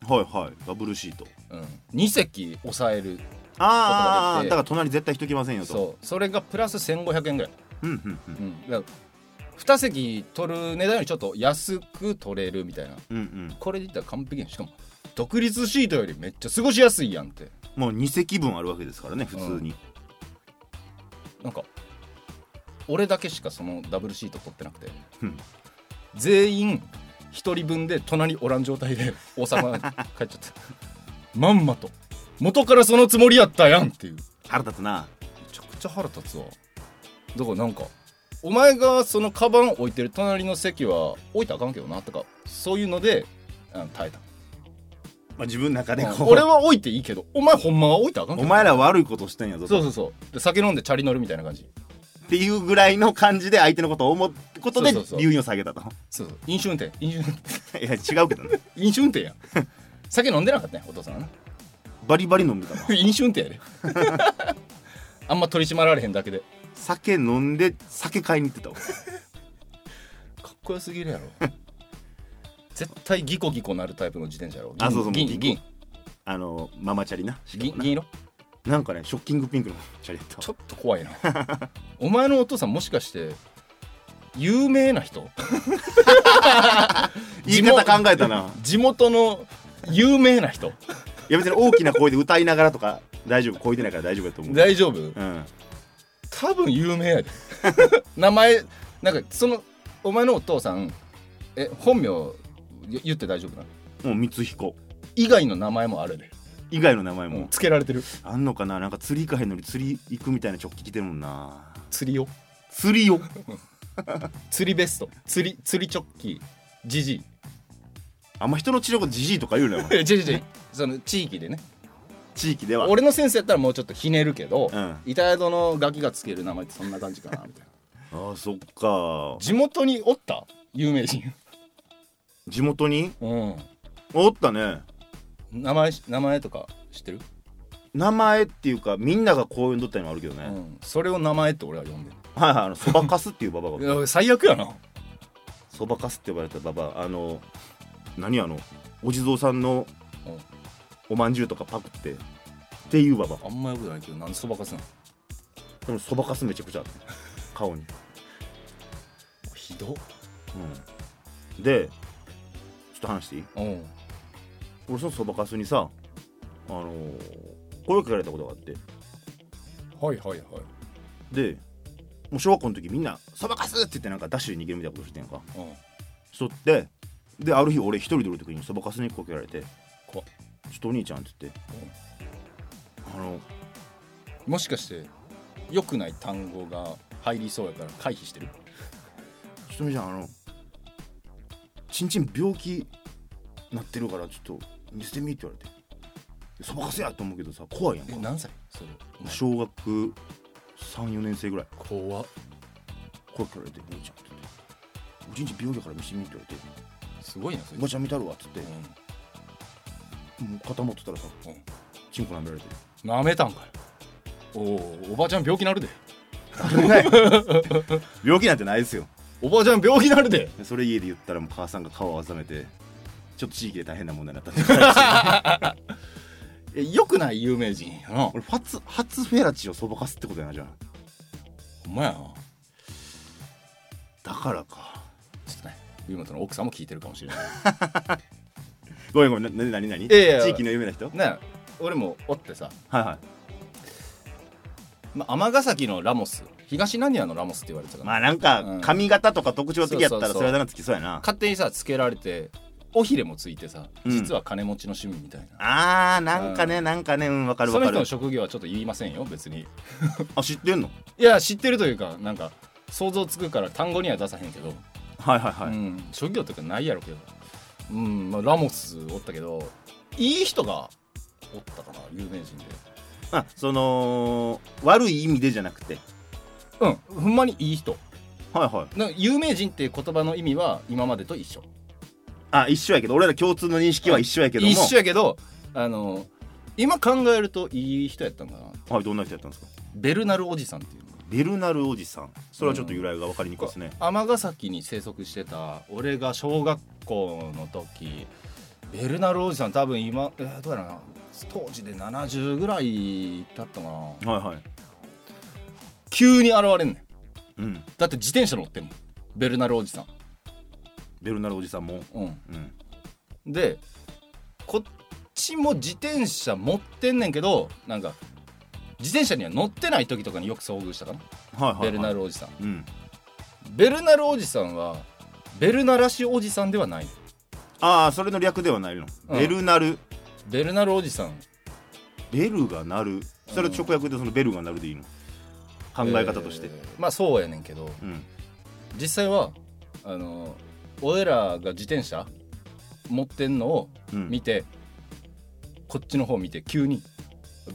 [SPEAKER 1] はいはい。ダブルシート。
[SPEAKER 2] うん、2席抑える
[SPEAKER 1] あーあーだから隣絶対人来ませんよと。
[SPEAKER 2] そう。それがプラス1500円ぐらい、
[SPEAKER 1] うんうんうん。
[SPEAKER 2] うん、だから2席取る値段よりちょっと安く取れるみたいな。
[SPEAKER 1] うんうん。
[SPEAKER 2] これで言ったら完璧やん。しかも独立シートよりめっちゃ過ごしやすいやんって。
[SPEAKER 1] もう2席分あるわけですからね普通に、
[SPEAKER 2] なんか俺だけしかそのダブルシート取ってなくて。
[SPEAKER 1] うん。
[SPEAKER 2] 全員1人分で隣おらん状態で大阪に帰っちゃった。まんまと元からそのつもりやったやんっていう。め
[SPEAKER 1] 腹立つな。
[SPEAKER 2] ちゃくちゃ腹立つわ。だからなんかお前がそのカバン置いてる隣の席は置いたらあかんけどなとかそういうのであの耐えた。
[SPEAKER 1] まあ自分の中でこう。
[SPEAKER 2] 俺は置いていいけどお前ほんまは置いたらあかんけ
[SPEAKER 1] お
[SPEAKER 2] ど
[SPEAKER 1] 前ら悪いことしてんやぞと
[SPEAKER 2] そうそうそう。で酒飲んでチャリ乗るみたいな感じ。
[SPEAKER 1] っていうぐらいの感じで相手のことを思うことで留飲を下げたと。
[SPEAKER 2] そうそう。飲酒運転。飲酒運転。
[SPEAKER 1] いや違うけどね。
[SPEAKER 2] 飲酒運転や。ん酒飲んでなかったんやお父さんはな
[SPEAKER 1] バリバリ飲んでたわ。
[SPEAKER 2] 飲酒運転やで。あんま取り締まられへんだけで。
[SPEAKER 1] 酒飲んで酒買いに行ってたわ。
[SPEAKER 2] かっこよすぎるやろ。絶対ギコギコなるタイプの自転車やろ。
[SPEAKER 1] あそうそうギコ。
[SPEAKER 2] 銀。銀
[SPEAKER 1] あのママチャリな。
[SPEAKER 2] 銀銀色？
[SPEAKER 1] なんかねショッキングピンクのチャリやったわ。
[SPEAKER 2] ちょっと怖いな。お前のお父さんもしかして有名な人？
[SPEAKER 1] 言い方考えたな。
[SPEAKER 2] 地元の有名な人？
[SPEAKER 1] いや別に大きな声で歌いながらとか大丈夫。声出ないから大丈夫やと思う。
[SPEAKER 2] 大丈夫？
[SPEAKER 1] うん。
[SPEAKER 2] 多分有名やで。名前なんかそのお前のお父さんえ本名言言って大丈夫な
[SPEAKER 1] もう光彦。
[SPEAKER 2] 以外の名前もあるで、
[SPEAKER 1] 以外の名前
[SPEAKER 2] も。う
[SPEAKER 1] も
[SPEAKER 2] つけられてる？
[SPEAKER 1] あんのかな？なんか釣り行かへんのに釣り行くみたいな直帰来てるもんな。
[SPEAKER 2] 釣りを？
[SPEAKER 1] 釣りを？
[SPEAKER 2] 釣りベスト。釣り釣りチョッキ。ージジイ
[SPEAKER 1] あんま人の治療がじじいとか言うなよ。
[SPEAKER 2] えジジイその地域でね。
[SPEAKER 1] 地域では。
[SPEAKER 2] 俺の先生やったらもうちょっとひねるけど、
[SPEAKER 1] うん。
[SPEAKER 2] 板宿のガキがつける名前ってそんな感じかなみたいな。
[SPEAKER 1] あーそっか。
[SPEAKER 2] 地元におった？有名人。
[SPEAKER 1] 地元に？
[SPEAKER 2] うん。
[SPEAKER 1] おったね。
[SPEAKER 2] 名前名前とか知ってる、
[SPEAKER 1] 名前っていうかみんながこう呼んどったのもあるけどね、
[SPEAKER 2] うん、それを名前って俺は呼んでる。
[SPEAKER 1] はいはいあのそばかすっていうババアが。
[SPEAKER 2] 最悪やな。
[SPEAKER 1] そばかすって呼ばれたババア。あの何あのお地蔵さんの
[SPEAKER 2] うん。
[SPEAKER 1] おまんじゅうとかパクってっていうババ
[SPEAKER 2] あんまよくないけどなんでそばかすなの？
[SPEAKER 1] でもそばかすめちゃくちゃあって顔に、
[SPEAKER 2] ひど
[SPEAKER 1] うん、でちょっと話していい？
[SPEAKER 2] うん。
[SPEAKER 1] 俺そのそばかすにさあのー、声をかけられたことがあって。
[SPEAKER 2] はいはいはい。
[SPEAKER 1] でもう小学校の時みんな「そばかす!」って言ってなんかダッシュで逃げるみたいなことしてんやんか。
[SPEAKER 2] うん。
[SPEAKER 1] しとってである日俺一人でおる時にそばかすに声かけられて。
[SPEAKER 2] 怖っ「
[SPEAKER 1] ちょっとお兄ちゃん」って言って。あの
[SPEAKER 2] もしかして良くない単語が入りそうやから回避してる？
[SPEAKER 1] ひとみちゃんあのちんちん病気なってるからちょっと見せてみって言われて。そばかすやと思うけどさ怖いやんか。
[SPEAKER 2] え何歳？それ。
[SPEAKER 1] 小学34年生ぐらい。
[SPEAKER 2] 怖っ。
[SPEAKER 1] 声かけられて「お兄ちゃん」って言って「おちんちん病気やから見せてみ」って言われて
[SPEAKER 2] すごいなそ「れ
[SPEAKER 1] おばちゃん見たるわ」っつって。
[SPEAKER 2] う
[SPEAKER 1] もう固まってたらさ
[SPEAKER 2] うん。
[SPEAKER 1] チンコ舐められて。
[SPEAKER 2] んなめたんかい。おおおばちゃん病気なるで。
[SPEAKER 1] 病気なんてないですよ。
[SPEAKER 2] おばちゃん病気なるで。
[SPEAKER 1] でそれ家で言ったらもう母さんが顔を改めてちょっと地域で大変な問題になったって話
[SPEAKER 2] え良くない？有名人。やな
[SPEAKER 1] 俺初初フェラチをそばかすってことやなじゃあ。
[SPEAKER 2] ほんまやな。
[SPEAKER 1] だからか
[SPEAKER 2] っとね上本の奥さんも聞いてるかもしれない。
[SPEAKER 1] ごめんごめんななになに
[SPEAKER 2] いやいや。
[SPEAKER 1] 地域の有名な人？はい
[SPEAKER 2] ね俺もおってさ。
[SPEAKER 1] はい
[SPEAKER 2] まあ尼崎のラモス。東何屋のラモスって言われてた
[SPEAKER 1] まあなんか
[SPEAKER 2] うん。
[SPEAKER 1] 髪型とか特徴的やったらそれだなつきそうやな。
[SPEAKER 2] 勝手にさつけられて尾ひれもついてさ
[SPEAKER 1] うん。
[SPEAKER 2] 実は金持ちの趣味みたいな、
[SPEAKER 1] あーなんかねなんかねうんわかる
[SPEAKER 2] その人の
[SPEAKER 1] わかる
[SPEAKER 2] 職業はちょっと言いませんよ別に。
[SPEAKER 1] あ知ってんの？
[SPEAKER 2] いや知ってるというかなんか想像つくから単語には出さへんけど、
[SPEAKER 1] はいはいはい、
[SPEAKER 2] うん、職業とかないやろけど、うんまあ、ラモスおったけどいい人がおったかな有名人で。
[SPEAKER 1] あその悪い意味でじゃなくて。
[SPEAKER 2] うん。ほんまにいい人。
[SPEAKER 1] はいはい。
[SPEAKER 2] なんか有名人っていう言葉の意味は今までと一緒。
[SPEAKER 1] あ一緒やけど俺ら共通の認識は一緒やけども。
[SPEAKER 2] 一緒やけどあの今考えるといい人やったんかな。
[SPEAKER 1] はいどんな人やったんですか？
[SPEAKER 2] ベルナルおじさんっていう
[SPEAKER 1] ベルナルおじさん。それはちょっと由来が分かりにくいですね、
[SPEAKER 2] 尼崎に生息してた俺が小学校の時ベルナルおじさん多分今えーどうやらな。当時で70ぐらいだったかな。
[SPEAKER 1] はいはい。
[SPEAKER 2] 急に現れんねん。
[SPEAKER 1] うん。
[SPEAKER 2] だって自転車乗ってんもん。ベルナルおじさん。
[SPEAKER 1] ベルナルおじさんも？
[SPEAKER 2] うん。
[SPEAKER 1] うん。
[SPEAKER 2] でこっちも自転車持ってんねんけどなんか自転車には乗ってない時とかによく遭遇したかな、
[SPEAKER 1] はいはい、はい、
[SPEAKER 2] ベルナルおじさん。
[SPEAKER 1] うん。
[SPEAKER 2] ベルナルおじさんはベルナラシおじさんではない。
[SPEAKER 1] ああそれの略ではないの、
[SPEAKER 2] うん。
[SPEAKER 1] ベルナル。
[SPEAKER 2] ベルナルおじさん。
[SPEAKER 1] ベルが鳴る。それは直訳でそのベルが鳴るでいいの？考え方として、
[SPEAKER 2] えーまあそうやねんけど
[SPEAKER 1] うん。
[SPEAKER 2] 実際はあの俺らが自転車持ってんのを
[SPEAKER 1] うん。
[SPEAKER 2] 見て、こっちの方見て急に「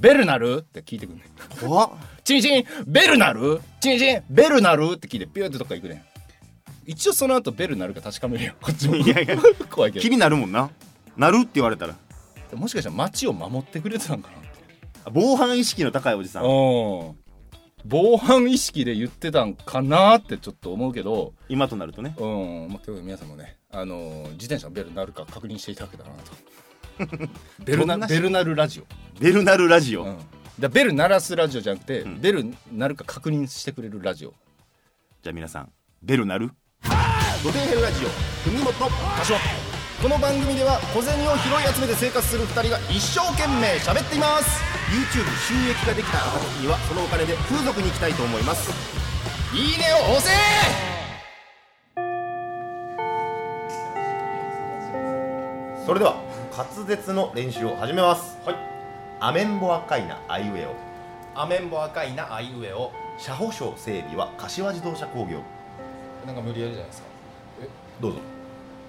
[SPEAKER 2] ベルナル?」って聞いてくんねん。
[SPEAKER 1] 怖っ
[SPEAKER 2] チンチンベルナルチンチンベルナル？って聞いてピューってどっか行くねん。一応その後ベルナルか確かめるよ。こっちも
[SPEAKER 1] いやいや。
[SPEAKER 2] 怖いけど。
[SPEAKER 1] 気になるもんな。なるって言われたら。
[SPEAKER 2] もしかしたら街を守ってくれてたんかな
[SPEAKER 1] 防犯意識の高いおじさん。
[SPEAKER 2] うん。防犯意識で言ってたんかなってちょっと思うけど。
[SPEAKER 1] 今となるとね。
[SPEAKER 2] うん、まあ、ということで皆さんもね、あのー自転車のベルなるか確認していただけたらなと ベルナベルナルラジオ、
[SPEAKER 1] ベルナルラジオ、
[SPEAKER 2] うん、だベル鳴らすラジオじゃなくて、
[SPEAKER 1] うん。
[SPEAKER 2] ベルなるか確認してくれるラジオ。
[SPEAKER 1] じゃあ皆さんベルナル
[SPEAKER 3] ドテンヘルラジオ。文元
[SPEAKER 2] 柏この番組では小銭を拾い集めて生活する2人が一生懸命喋っています。
[SPEAKER 3] YouTube 収益ができた暁にはそのお金で風俗に行きたいと思います。
[SPEAKER 2] いいねを押せ！
[SPEAKER 3] それでは滑舌の練習を始めます。
[SPEAKER 2] はい。
[SPEAKER 3] アメンボ赤いなあいうえお
[SPEAKER 2] アメンボ赤いなあいうえを
[SPEAKER 3] 車保証整備は柏自動車工業。
[SPEAKER 2] なんか無理やりじゃないですか。
[SPEAKER 3] どうぞ。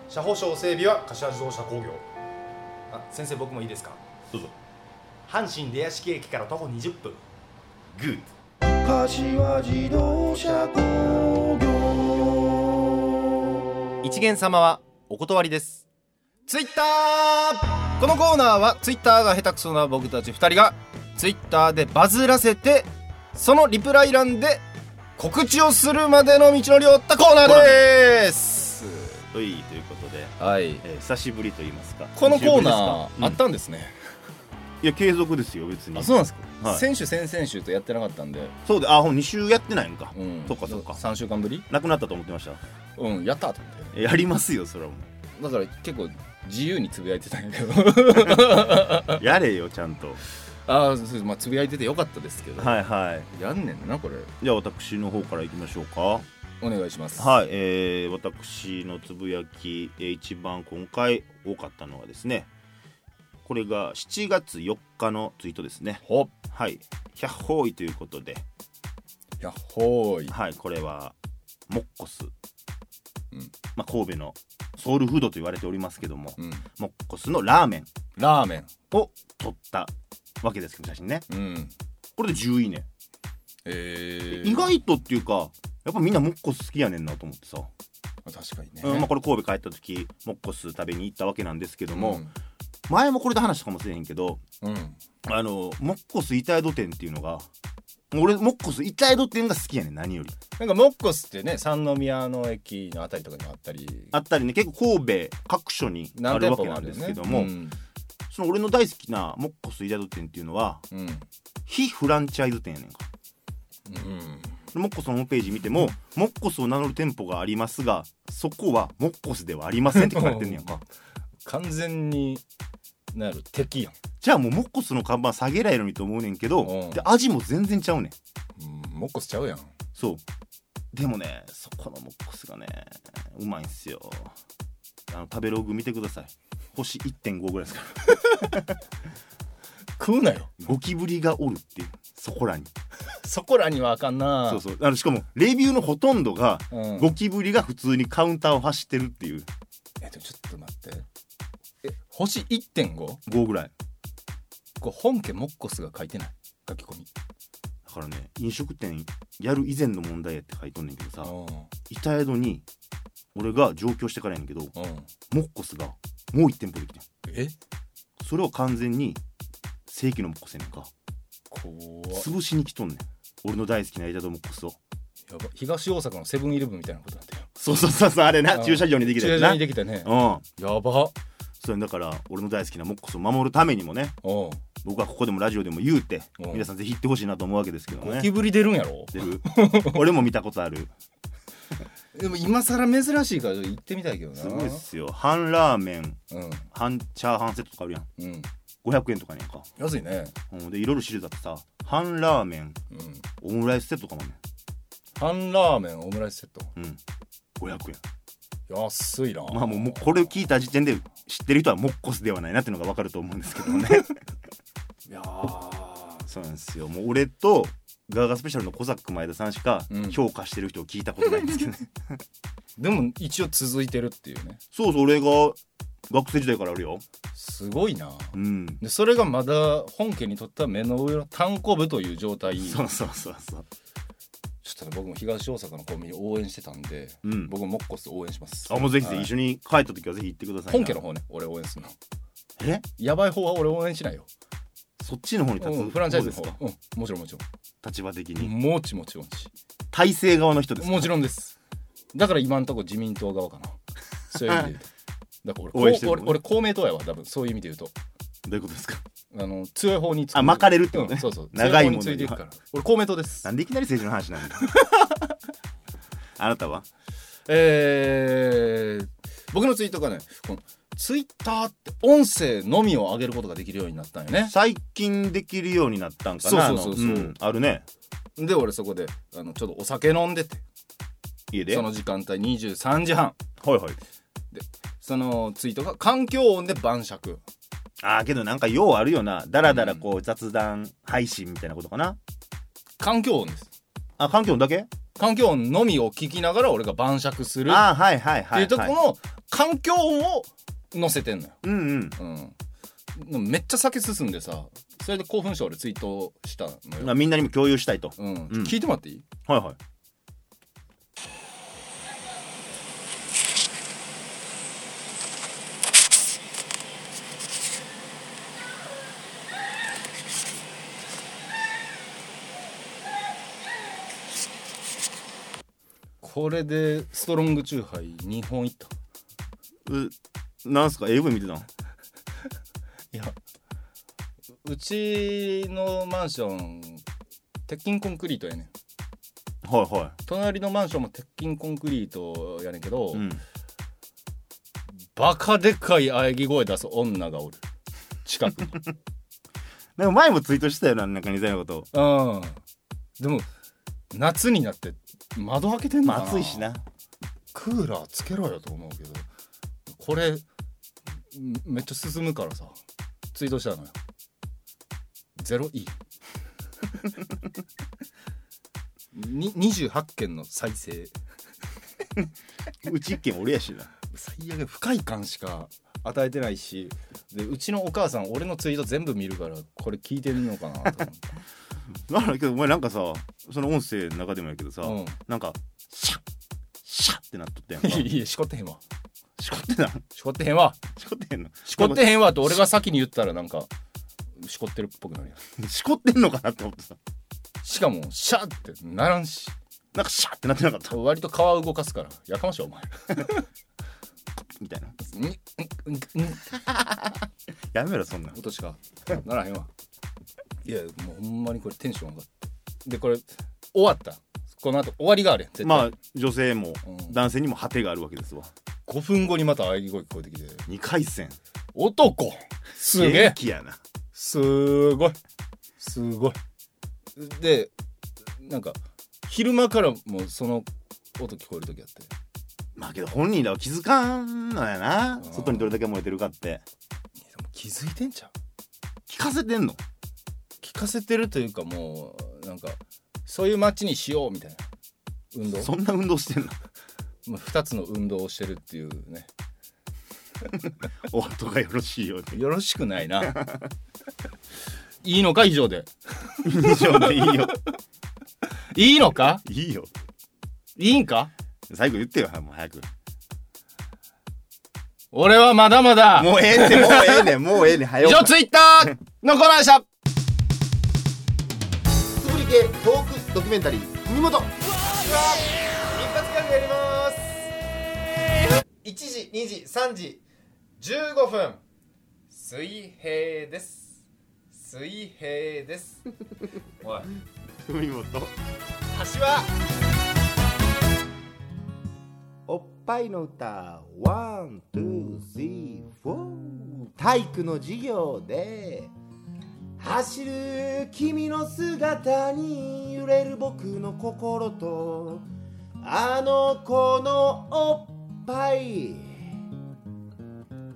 [SPEAKER 2] 車保証整備は柏自動車工業。あ先生僕もいいですか？
[SPEAKER 3] どうぞ。
[SPEAKER 2] 阪神出屋敷駅から徒歩20分。
[SPEAKER 3] グッ
[SPEAKER 4] 柏自動車工業。
[SPEAKER 3] 一元様はお断りです
[SPEAKER 2] ツイッターこのコーナーはツイッターが下手くそな僕たち2人がツイッターでバズらせてそのリプライ欄で告知をするまでの道のりを追ったコーナーです。
[SPEAKER 1] はいということで、
[SPEAKER 2] はい。
[SPEAKER 1] えー久しぶりと言いますか。
[SPEAKER 2] このコーナーあったんですね、
[SPEAKER 1] いや継続ですよ別に。
[SPEAKER 2] あそうなんですか、
[SPEAKER 1] はい。
[SPEAKER 2] 先週先々週とやってなかったんで。
[SPEAKER 1] そうであほん2週やってないんか、
[SPEAKER 2] うん。
[SPEAKER 1] そっかそっか。
[SPEAKER 2] 3週間ぶり？
[SPEAKER 1] なくなったと思ってました？
[SPEAKER 2] うんやったと思って。
[SPEAKER 1] やりますよそれはも
[SPEAKER 2] だから結構自由につぶやいてたんやけど。
[SPEAKER 1] う やれよちゃんと。
[SPEAKER 2] ああそうまあつぶやいててよかったですけど、
[SPEAKER 1] はいはい。
[SPEAKER 2] やんねんなこれ。
[SPEAKER 1] じゃあ私の方からいきましょうか。
[SPEAKER 2] お願いします。
[SPEAKER 1] はい、えー、私のつぶやき、えー一番今回多かったのはですね。これが7月4日のツイートですね。はい。百歩いということで。
[SPEAKER 2] やっほーい
[SPEAKER 1] はいこれはモッコス、
[SPEAKER 2] うん。
[SPEAKER 1] まあ、神戸のソウルフードと言われておりますけども、
[SPEAKER 2] うん。
[SPEAKER 1] モッコスのラーメン。
[SPEAKER 2] ラーメン。
[SPEAKER 1] を撮ったわけですけど写真ね。
[SPEAKER 2] うん。
[SPEAKER 1] これで10いいね、
[SPEAKER 2] えー、
[SPEAKER 1] 意外とっていうかやっぱみんなモッコス好きやねんなと思ってさ、
[SPEAKER 2] 確かにね、
[SPEAKER 1] うんまあ、これ神戸帰った時モッコス食べに行ったわけなんですけども、
[SPEAKER 2] うん。
[SPEAKER 1] 前もこれで話したかもしれへんけど
[SPEAKER 2] うん。
[SPEAKER 1] あのモッコス板江戸店っていうのが俺モッコス板江戸店が好きやねん何より。
[SPEAKER 2] なんかモッコスってね三宮の駅のあたりとかにもあったり。
[SPEAKER 1] あったりね。結構神戸各所にあるわけなんですけども、
[SPEAKER 2] うん。
[SPEAKER 1] その俺の大好きなモッコス板江戸店っていうのは
[SPEAKER 2] うん。
[SPEAKER 1] 非フランチャイズ店やねんか。
[SPEAKER 2] うん。
[SPEAKER 1] モッコスのホームページ見てもモッコスを名乗る店舗がありますがそこはモッコスではありませんって書かれてんねやんか。
[SPEAKER 2] 完全になる敵やん。
[SPEAKER 1] じゃあもうモッコスの看板下げられるのにと思うねんけど、
[SPEAKER 2] うん。
[SPEAKER 1] で味も全然ちゃうねん。
[SPEAKER 2] うんモッコスちゃうやん。
[SPEAKER 1] そう。でもねそこのモッコスがねうまいんすよ。あの食べログ見てください。星1.5ぐらいですか
[SPEAKER 2] 食うなよ。
[SPEAKER 1] らゴキブリがおるっていう。そこらに。
[SPEAKER 2] そこらにはあかんな。
[SPEAKER 1] そうそう。あのしかもレビューのほとんどが
[SPEAKER 2] うん、
[SPEAKER 1] ゴキブリが普通にカウンターを走ってるっていう。
[SPEAKER 2] えでもちょっと待ってえ星 1.5? こ
[SPEAKER 1] 5ぐらい。
[SPEAKER 2] れ本家モッコスが書いてない？書き込み。
[SPEAKER 1] だからね飲食店やる以前の問題やって書いとんねんけどさ
[SPEAKER 2] う
[SPEAKER 1] 板江戸に俺が上京してからやねんけどモッコスがもう1店舗できてん。
[SPEAKER 2] え？
[SPEAKER 1] それを完全に正規のモッコスやねんか。潰しに来とんねん。俺の大好きな板戸モッコスを。
[SPEAKER 2] やば。東大阪のセブンイレブンみたいなことになってる
[SPEAKER 1] そうそうそうそうあれな
[SPEAKER 2] うん。
[SPEAKER 1] 駐車場にできたやつな。
[SPEAKER 2] 駐車場にできたね。
[SPEAKER 1] うん。
[SPEAKER 2] やば
[SPEAKER 1] それだから俺の大好きなモッコスを守るためにもね
[SPEAKER 2] う。ん
[SPEAKER 1] 僕はここでもラジオでも言うて
[SPEAKER 2] う。ん
[SPEAKER 1] 皆さんぜひ行ってほしいなと思うわけですけどね。
[SPEAKER 2] ゴキブリ出るんやろ？
[SPEAKER 1] 出る。俺も見たことある。
[SPEAKER 2] でも今更珍しいから行ってみたいけどな。
[SPEAKER 1] すごいっすよ。半ラーメン
[SPEAKER 2] うん。
[SPEAKER 1] 半チャーハンセットとかあるやん。
[SPEAKER 2] うん。
[SPEAKER 1] 500円とかねんか、
[SPEAKER 2] 安いね。
[SPEAKER 1] うん、でいろいろシリーズあってさ半ラーメン
[SPEAKER 2] うん。
[SPEAKER 1] オムライスセットとかもね
[SPEAKER 2] 半ラーメンオムライスセット。
[SPEAKER 1] んうん。500円。
[SPEAKER 2] 安いな。
[SPEAKER 1] まあもうもうこれを聞いた時点で知ってる人はモッコスではないなっていうのが分かると思うんですけどね。
[SPEAKER 2] いやー。
[SPEAKER 1] そうなんですよ。もう俺とガーガースペシャルの小ザック前田さんしか
[SPEAKER 2] うん。
[SPEAKER 1] 評価してる人を聞いたことないんですけどね、
[SPEAKER 2] でも一応続いてるっていうね。
[SPEAKER 1] そうそう俺が学生時代からあるよ。
[SPEAKER 2] すごいな。
[SPEAKER 1] うん。
[SPEAKER 2] でそれがまだ本家にとっては目の上の単行部という状態。ちょ
[SPEAKER 1] そうそうそうそう
[SPEAKER 2] っとね僕も東大阪のコンビニ応援してたんで
[SPEAKER 1] うん。
[SPEAKER 2] 僕もモッコス応援します。
[SPEAKER 1] あもうぜひぜひ
[SPEAKER 2] はい。
[SPEAKER 1] 一緒に帰った時はぜひ行ってくださいな。
[SPEAKER 2] 本家の方ね俺応援するの。
[SPEAKER 1] え？
[SPEAKER 2] やばい方は俺応援しないよ、
[SPEAKER 1] そっちの方に立つ、
[SPEAKER 2] うん、フランチャイズの
[SPEAKER 1] 方。
[SPEAKER 2] 方
[SPEAKER 1] ですか？
[SPEAKER 2] うんもちろんもちろ
[SPEAKER 1] 立場的
[SPEAKER 2] ん
[SPEAKER 1] に。
[SPEAKER 2] もちもちもち。
[SPEAKER 1] 体制側の人ですか？
[SPEAKER 2] もちろんです。だから今んとこ自民党側かな。そういう意味で言うと。だから
[SPEAKER 1] 応
[SPEAKER 2] 俺
[SPEAKER 1] 援してる
[SPEAKER 2] 俺俺公明党やわ多分。そういう意味で言うと。
[SPEAKER 1] どういうことですか？
[SPEAKER 2] あの強い方につく。
[SPEAKER 1] あ巻かれるってことね。
[SPEAKER 2] うんそうそう。
[SPEAKER 1] 長いものに。
[SPEAKER 2] 強方についていくから。俺公明党です。
[SPEAKER 1] なんでいきなり政治の話なんだ あなたは？
[SPEAKER 2] えー、僕のツイートがねこのツイッターって音声のみを上げることができるようになったんよね。
[SPEAKER 1] 最近できるようになったんかな？
[SPEAKER 2] そうそうそうそう。
[SPEAKER 1] あのん。あるね。
[SPEAKER 2] で俺そこであのちょっとお酒飲んでて。
[SPEAKER 1] 家で？
[SPEAKER 2] その時間帯23時半。
[SPEAKER 1] はいはい。
[SPEAKER 2] そのツイートが環境音で晩酌
[SPEAKER 1] あーけどなんかようあるよな。だらだらこう雑談配信みたいなことかな。
[SPEAKER 2] 環境音です。
[SPEAKER 1] あ環境音だけ？
[SPEAKER 2] 環境音のみを聞きながら俺が晩酌する。っ
[SPEAKER 1] あーはいはい
[SPEAKER 2] て
[SPEAKER 1] はい。いう
[SPEAKER 2] とこの環境音を載せてんのよ、
[SPEAKER 1] うんうん。
[SPEAKER 2] うん、でもめっちゃ酒進んでさそれで興奮して俺ツイートしたのよ、
[SPEAKER 1] まあみんなにも共有したいと。
[SPEAKER 2] うん。
[SPEAKER 1] うん。
[SPEAKER 2] 聞いてもらっていい？
[SPEAKER 1] はいはい
[SPEAKER 2] これでストロングチューハイ2本いった？
[SPEAKER 1] うなんすか？AV 見てたん
[SPEAKER 2] いやうちのマンション鉄筋コンクリートやねん。
[SPEAKER 1] はいは
[SPEAKER 2] 隣のマンションも鉄筋コンクリートやねんけど、
[SPEAKER 1] いうん。
[SPEAKER 2] バカでかい喘ぎ声出す女がおる。近くに
[SPEAKER 1] でも前もツイートしたよななんか似たようなこと。
[SPEAKER 2] うん。でも夏になって窓開けてんの
[SPEAKER 1] まあ
[SPEAKER 2] かな
[SPEAKER 1] 暑いしな。
[SPEAKER 2] クーラーつけろよと思うけどこれんめっちゃ進むからさツイートしたのよ。ゼロいいに28件の再生。
[SPEAKER 1] うち一軒俺やしな。
[SPEAKER 2] 最悪不快感しか与えてないしでうちのお母さん俺のツイート全部見るからこれ聞いてみようかなと思って
[SPEAKER 1] なん。だけどお前なんかさその音声の中でもやけどさ、
[SPEAKER 2] うん。
[SPEAKER 1] なんかシャッシャッってなっとったやんか。
[SPEAKER 2] いやいやしこってへんわ。
[SPEAKER 1] しこってな
[SPEAKER 2] しこってへんわ。
[SPEAKER 1] しこってんの？
[SPEAKER 2] しこってへんわと俺が先に言ったらなんかしこってるっぽくなるやん。
[SPEAKER 1] しこってんのかなって思ってさ。
[SPEAKER 2] しかもシャーってならんし。
[SPEAKER 1] なんかシャッってなってなかった？
[SPEAKER 2] 割と皮動かすから。やかましいお前。
[SPEAKER 1] みたいな。やめろそんなん。
[SPEAKER 2] 音しかならへんわいやもうほんまにこれテンション上がって。でこれ終わった。この後終わりがあるやん絶対。
[SPEAKER 1] まあ女性も
[SPEAKER 2] うん。
[SPEAKER 1] 男性にも果てがあるわけですわ。
[SPEAKER 2] 5分後にまた喘ぎ声聞こえてきて。
[SPEAKER 1] 2回戦。
[SPEAKER 2] 男。すげえ。
[SPEAKER 1] 元気やな。
[SPEAKER 2] すごい。すごい。でなんか昼間からもうその音聞こえる時あって。
[SPEAKER 1] まあけど本人らは気づかんのやな。
[SPEAKER 2] ー
[SPEAKER 1] 外にどれだけ燃えてるかって。
[SPEAKER 2] でも気づいてんじゃん
[SPEAKER 1] 聞かせてんの？
[SPEAKER 2] 聞かせてるというかもうなんかそういう街にしようみたいな。運動？
[SPEAKER 1] そんな運動してんの？
[SPEAKER 2] まあ、2つの運動をしてるっていうね。
[SPEAKER 1] お後がよろしいように。
[SPEAKER 2] よろしくないな。いいのか以上で。
[SPEAKER 1] 以上でいいよ。
[SPEAKER 2] いいのか？
[SPEAKER 1] いいよ。
[SPEAKER 2] いいんか？
[SPEAKER 1] 最後言ってよもう早く。
[SPEAKER 2] 俺はまだまだ。
[SPEAKER 1] もうええってもうええねんもうええねん早く
[SPEAKER 2] 以上ツイッターのコーナーでした
[SPEAKER 3] 系トークドキュメンタリー文元
[SPEAKER 5] 一発ギャグやります。1時2時3時15分。水平です。水平です。おい。
[SPEAKER 1] 文元
[SPEAKER 5] 橋は
[SPEAKER 3] おっぱいの歌 one, two, three, four。体育の授業で走る君の姿に揺れる僕の心とあの子のおっぱい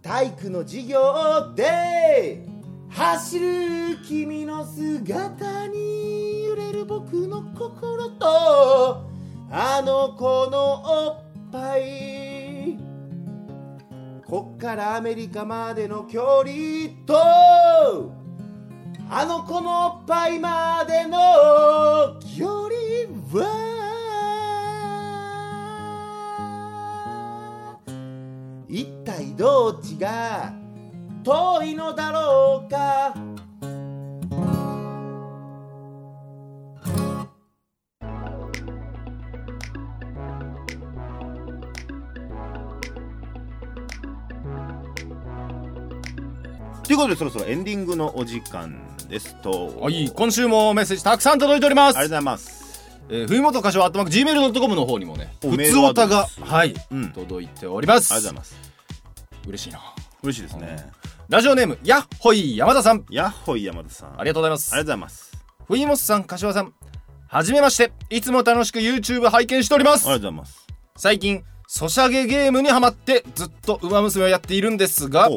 [SPEAKER 3] 体育の授業で走る君の姿に揺れる僕の心とあの子のおっぱい。こっからアメリカまでの距離とあの子のおっぱいまでの距離は一体どっちが遠いのだろうか？
[SPEAKER 1] いうことでそろそろエンディングのお時間ですと。
[SPEAKER 2] はい今週もメッセージたくさん届いております。
[SPEAKER 1] ありがとうございます。
[SPEAKER 2] えー、冬本歌唱アットマーク Gmail.com の方にもね
[SPEAKER 1] お
[SPEAKER 2] 普通おたがはい、
[SPEAKER 1] うん。
[SPEAKER 2] 届いております。
[SPEAKER 1] ありがとうございます。
[SPEAKER 2] 嬉しいな。
[SPEAKER 1] 嬉しいですね。
[SPEAKER 2] ラジオネームやっほい山田さん。
[SPEAKER 1] やっほい山田さん。
[SPEAKER 2] ありがとうございます。
[SPEAKER 1] ありがとうございます。
[SPEAKER 2] 冬本さん柏さん。はじめまして。いつも楽しく YouTube 拝見しております。
[SPEAKER 1] ありがとうございます。
[SPEAKER 2] 最近ソシャゲゲームにハマってずっとウマ娘をやっているんですが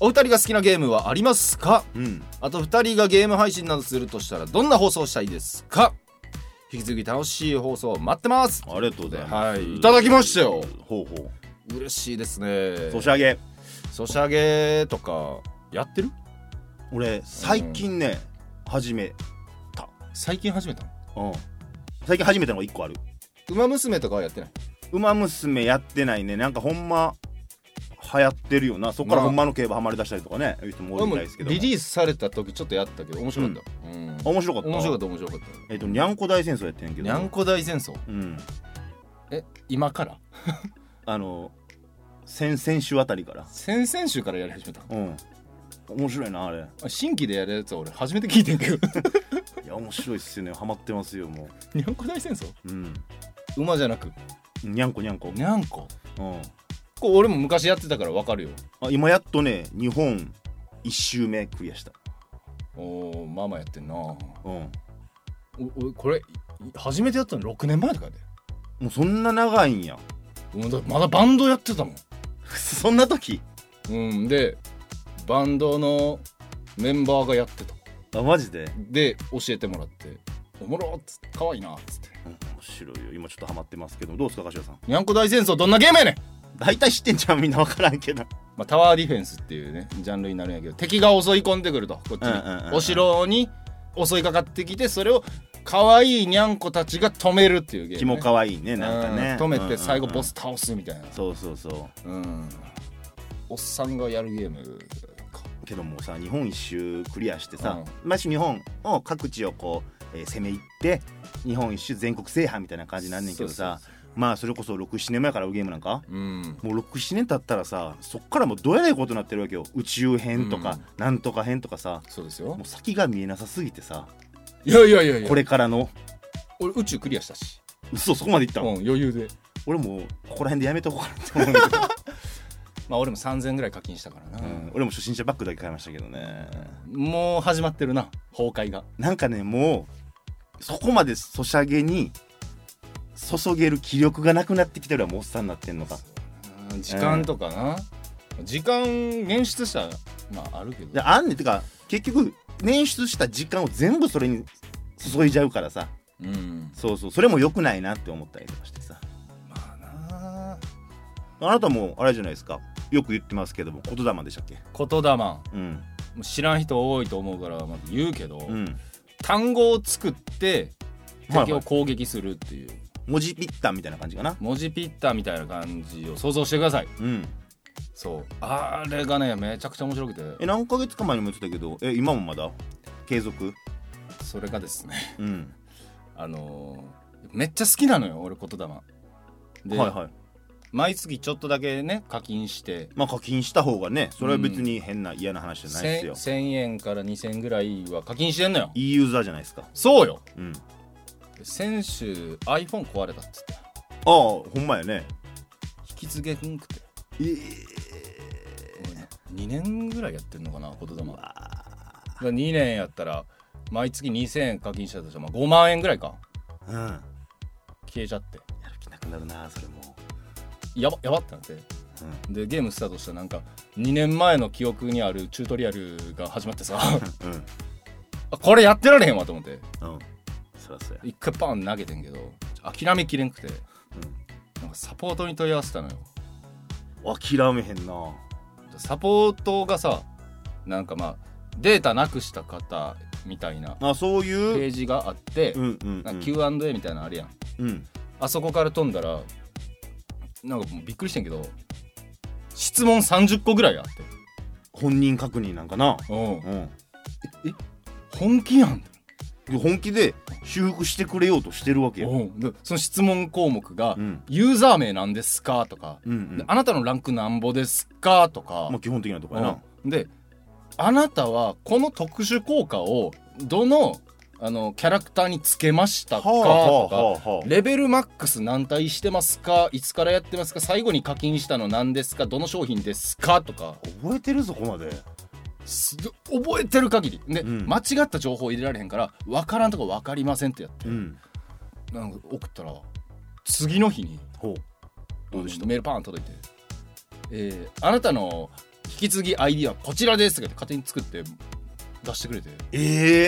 [SPEAKER 2] お二人が好きなゲームはありますか？
[SPEAKER 1] ううん。
[SPEAKER 2] あと二人がゲーム配信などするとしたらどんな放送をしたいですか？引き続き楽しい放送を待ってます。
[SPEAKER 1] ありがとうございます。
[SPEAKER 2] はい。いただきましたよ。
[SPEAKER 1] ほうほ
[SPEAKER 2] 嬉しいですね。
[SPEAKER 1] うソシャゲ。
[SPEAKER 2] ソシャゲとかやってる？
[SPEAKER 1] 俺最近ね始め
[SPEAKER 2] 最近始めたの？
[SPEAKER 1] うん。最近始めたのが1個ある。
[SPEAKER 2] ウマ娘とかはやってない？
[SPEAKER 1] ウマ娘やってないね。なんかほんま流行ってるよな。そっから
[SPEAKER 2] まあ。
[SPEAKER 1] ほんまの競馬ハマりだしたりとかねいう人も多いみたいですけど
[SPEAKER 2] リリースされた時ちょっとやったけど面白かった、うん。
[SPEAKER 1] 面白かった？
[SPEAKER 2] 面白かった面白かっ
[SPEAKER 1] えっとにゃんこ大戦争やってんけど。
[SPEAKER 2] たにゃんこ大戦争？
[SPEAKER 1] うん。
[SPEAKER 2] え今から？
[SPEAKER 1] あの先々週あたりから。
[SPEAKER 2] 先々週からやり始めた
[SPEAKER 1] うん。面白いなあれ。
[SPEAKER 2] あ新規でやるやつは俺初めて聞いてんけど。
[SPEAKER 1] いや面白いっすよね。ハマってますよも
[SPEAKER 2] にゃんこ大戦争？
[SPEAKER 1] ううん。
[SPEAKER 2] 馬じゃなく？
[SPEAKER 1] にゃんこにゃんこ、
[SPEAKER 2] にゃんこ
[SPEAKER 1] うん、
[SPEAKER 2] これ俺も昔やってたから分かるよ。
[SPEAKER 1] あ今やっとね日本一周目クリアした。
[SPEAKER 2] おーママやってんな。お
[SPEAKER 1] うん。
[SPEAKER 2] おこれ初めてやったの？6年前とかやで。
[SPEAKER 1] もうそんな長いんや。
[SPEAKER 2] もうだまだバンドやってたもん。
[SPEAKER 1] そんな時？
[SPEAKER 2] うんでバンドのメンバーがやってた。
[SPEAKER 1] あマジで、
[SPEAKER 2] で教えてもらって「おもろ!」っつって「かわいいな」っつって。
[SPEAKER 1] うん、面白いよ。今ちょっとハマってますけどどうですか柏さん「
[SPEAKER 2] にゃんこ大戦争どんなゲームやねん!
[SPEAKER 1] 大体知ってんじゃんみんな分からんけど」
[SPEAKER 2] まあ、タワーディフェンスっていうねジャンルになるんやけど敵が襲い込んでくるとこっちに、
[SPEAKER 1] うんうんうんうん。
[SPEAKER 2] お城に襲いかかってきてそれを可愛いにゃんこたちが止めるっていうゲーム、ね、
[SPEAKER 1] 気も可愛いねなんかね。
[SPEAKER 2] うん止めて最後
[SPEAKER 1] うんうんうん。
[SPEAKER 2] ボス倒すみたいな。
[SPEAKER 1] そうそうそう。
[SPEAKER 2] うん。おっさんがやるゲームか。
[SPEAKER 1] けどもうさ日本一周クリアしてさ、まし日本を各地をこう、えー攻め入って日本一周全国制覇みたいな感じになんねんけどさ
[SPEAKER 2] そう
[SPEAKER 1] まあそれこそ67年前からゲームなんか？
[SPEAKER 2] うん。
[SPEAKER 1] もう67年経ったらさそっからもうどうやらいことになってるわけよ。宇宙編とか、
[SPEAKER 2] うん。
[SPEAKER 1] なんとか編とかさ。
[SPEAKER 2] そうですよ。
[SPEAKER 1] もう先が見えなさすぎてさ。
[SPEAKER 2] いやいやいやいや。
[SPEAKER 1] これからの。
[SPEAKER 2] 俺宇宙クリアしたし、
[SPEAKER 1] 嘘そこまでいった
[SPEAKER 2] うん
[SPEAKER 1] の、、
[SPEAKER 2] 余裕で。
[SPEAKER 1] 俺もうここら辺でやめとこうかなって思うんだけど、
[SPEAKER 2] まあ俺も3000ぐらい課金したからな、
[SPEAKER 1] うん、俺も初心者バッグだけ買いましたけどね。
[SPEAKER 2] もう始まってるな崩壊が。
[SPEAKER 1] なんかねもうそこまでソシャゲに注げる気力がなくなってきてるわもうおっさんになってんのか。
[SPEAKER 2] うん時間とかな、時間捻出したらまああるけど。
[SPEAKER 1] であんねん。てか結局捻出した時間を全部それに注いじゃうからさ。
[SPEAKER 2] うん。
[SPEAKER 1] そうそう。それも良くないなって思ったりとかしてさ。
[SPEAKER 2] まあな。
[SPEAKER 1] あなたもあれじゃないですか。よく言ってますけども言霊でしたっけ？
[SPEAKER 2] 言霊。も
[SPEAKER 1] うん。
[SPEAKER 2] う知らん人多いと思うからまず言うけど、
[SPEAKER 1] うん。
[SPEAKER 2] 単語を作って
[SPEAKER 1] はいはい。
[SPEAKER 2] 敵を攻撃するっていう、
[SPEAKER 1] 文字ピッタンみたいな感じかな？
[SPEAKER 2] 文字ピッターみたいな感じを想像してください。
[SPEAKER 1] うん。
[SPEAKER 2] そう。あれがねめちゃくちゃ面白くて。
[SPEAKER 1] え何ヶ月か前にも言ってたけどえ今もまだ？継続？
[SPEAKER 2] それがですね。
[SPEAKER 1] うん。
[SPEAKER 2] あのーめっちゃ好きなのよ俺言霊。で、
[SPEAKER 1] はいはい。
[SPEAKER 2] 毎月ちょっとだけね課金して。
[SPEAKER 1] まあ課金した方がねそれは別に変な嫌な話じゃないですよ、
[SPEAKER 2] 1000円から2000円ぐらいは課金してんのよ。
[SPEAKER 1] いいユーザーじゃないですか。
[SPEAKER 2] そうよ。
[SPEAKER 1] うんあ
[SPEAKER 2] 先週 iPhone 壊れたっつって。
[SPEAKER 1] あほんまやね。
[SPEAKER 2] 引き継げんくて。
[SPEAKER 1] ええ
[SPEAKER 2] 2年ぐらいやってんのかな言霊。
[SPEAKER 1] ー、
[SPEAKER 2] だか
[SPEAKER 1] わ
[SPEAKER 2] ら2年やったら毎月2000円課金したとしたらまあ5万円ぐらいか。
[SPEAKER 1] ーうん。や
[SPEAKER 2] 消えちゃって。
[SPEAKER 1] る気なくなるなそれも。
[SPEAKER 2] やばやばってなって。
[SPEAKER 1] う
[SPEAKER 2] でゲームスタートしたらなんか2年前の記憶にあるチュートリアルが始まってさ。
[SPEAKER 1] んうん。
[SPEAKER 2] あこれやってられへんわと思って。
[SPEAKER 1] うんそらそうや。
[SPEAKER 2] 一回パン投げてんけど諦めきれんくてなんかサポートに問い合わせたのよ。
[SPEAKER 1] うん諦めへんな。
[SPEAKER 2] サポートがさなんかまあデータなくした方みたいな
[SPEAKER 1] あそういう？
[SPEAKER 2] ページがあって、
[SPEAKER 1] うんうん
[SPEAKER 2] なんか Q&A みたいなのあるやん。
[SPEAKER 1] うん。
[SPEAKER 2] あそこから飛んだらなんかもうびっくりしてんけど質問30個ぐらいあって。
[SPEAKER 1] 本人確認なんかな。
[SPEAKER 2] うん。
[SPEAKER 1] うん。
[SPEAKER 2] 本気やん？
[SPEAKER 1] で本気で修復してくれようとしてるわけよ。
[SPEAKER 2] その質問項目が
[SPEAKER 1] うん「
[SPEAKER 2] ユーザー名なんですか?」とか、
[SPEAKER 1] うんうん。
[SPEAKER 2] であなたのランクなんぼですか?」とか、
[SPEAKER 1] まあ基本的なとこやな。
[SPEAKER 2] うん。であなたはこの特殊効果をどのあのキャラクターにつけましたか、とか
[SPEAKER 1] はあはあ
[SPEAKER 2] レベルマックス何体してますか？いつからやってますか？最後に課金したの何ですか？どの商品ですか？とか。
[SPEAKER 1] 覚えてるぞここまで。す
[SPEAKER 2] 覚えてる限り。で、
[SPEAKER 1] うん。
[SPEAKER 2] 間違った情報入れられへんから分からんとこ分かりませんってやって、
[SPEAKER 1] うん。
[SPEAKER 2] なんか送ったら次の日に
[SPEAKER 1] ほう。どうでした？
[SPEAKER 2] メールパーン届いて「えーあなたの引き継ぎ ID はこちらです」って勝手に作って出してくれて。
[SPEAKER 1] え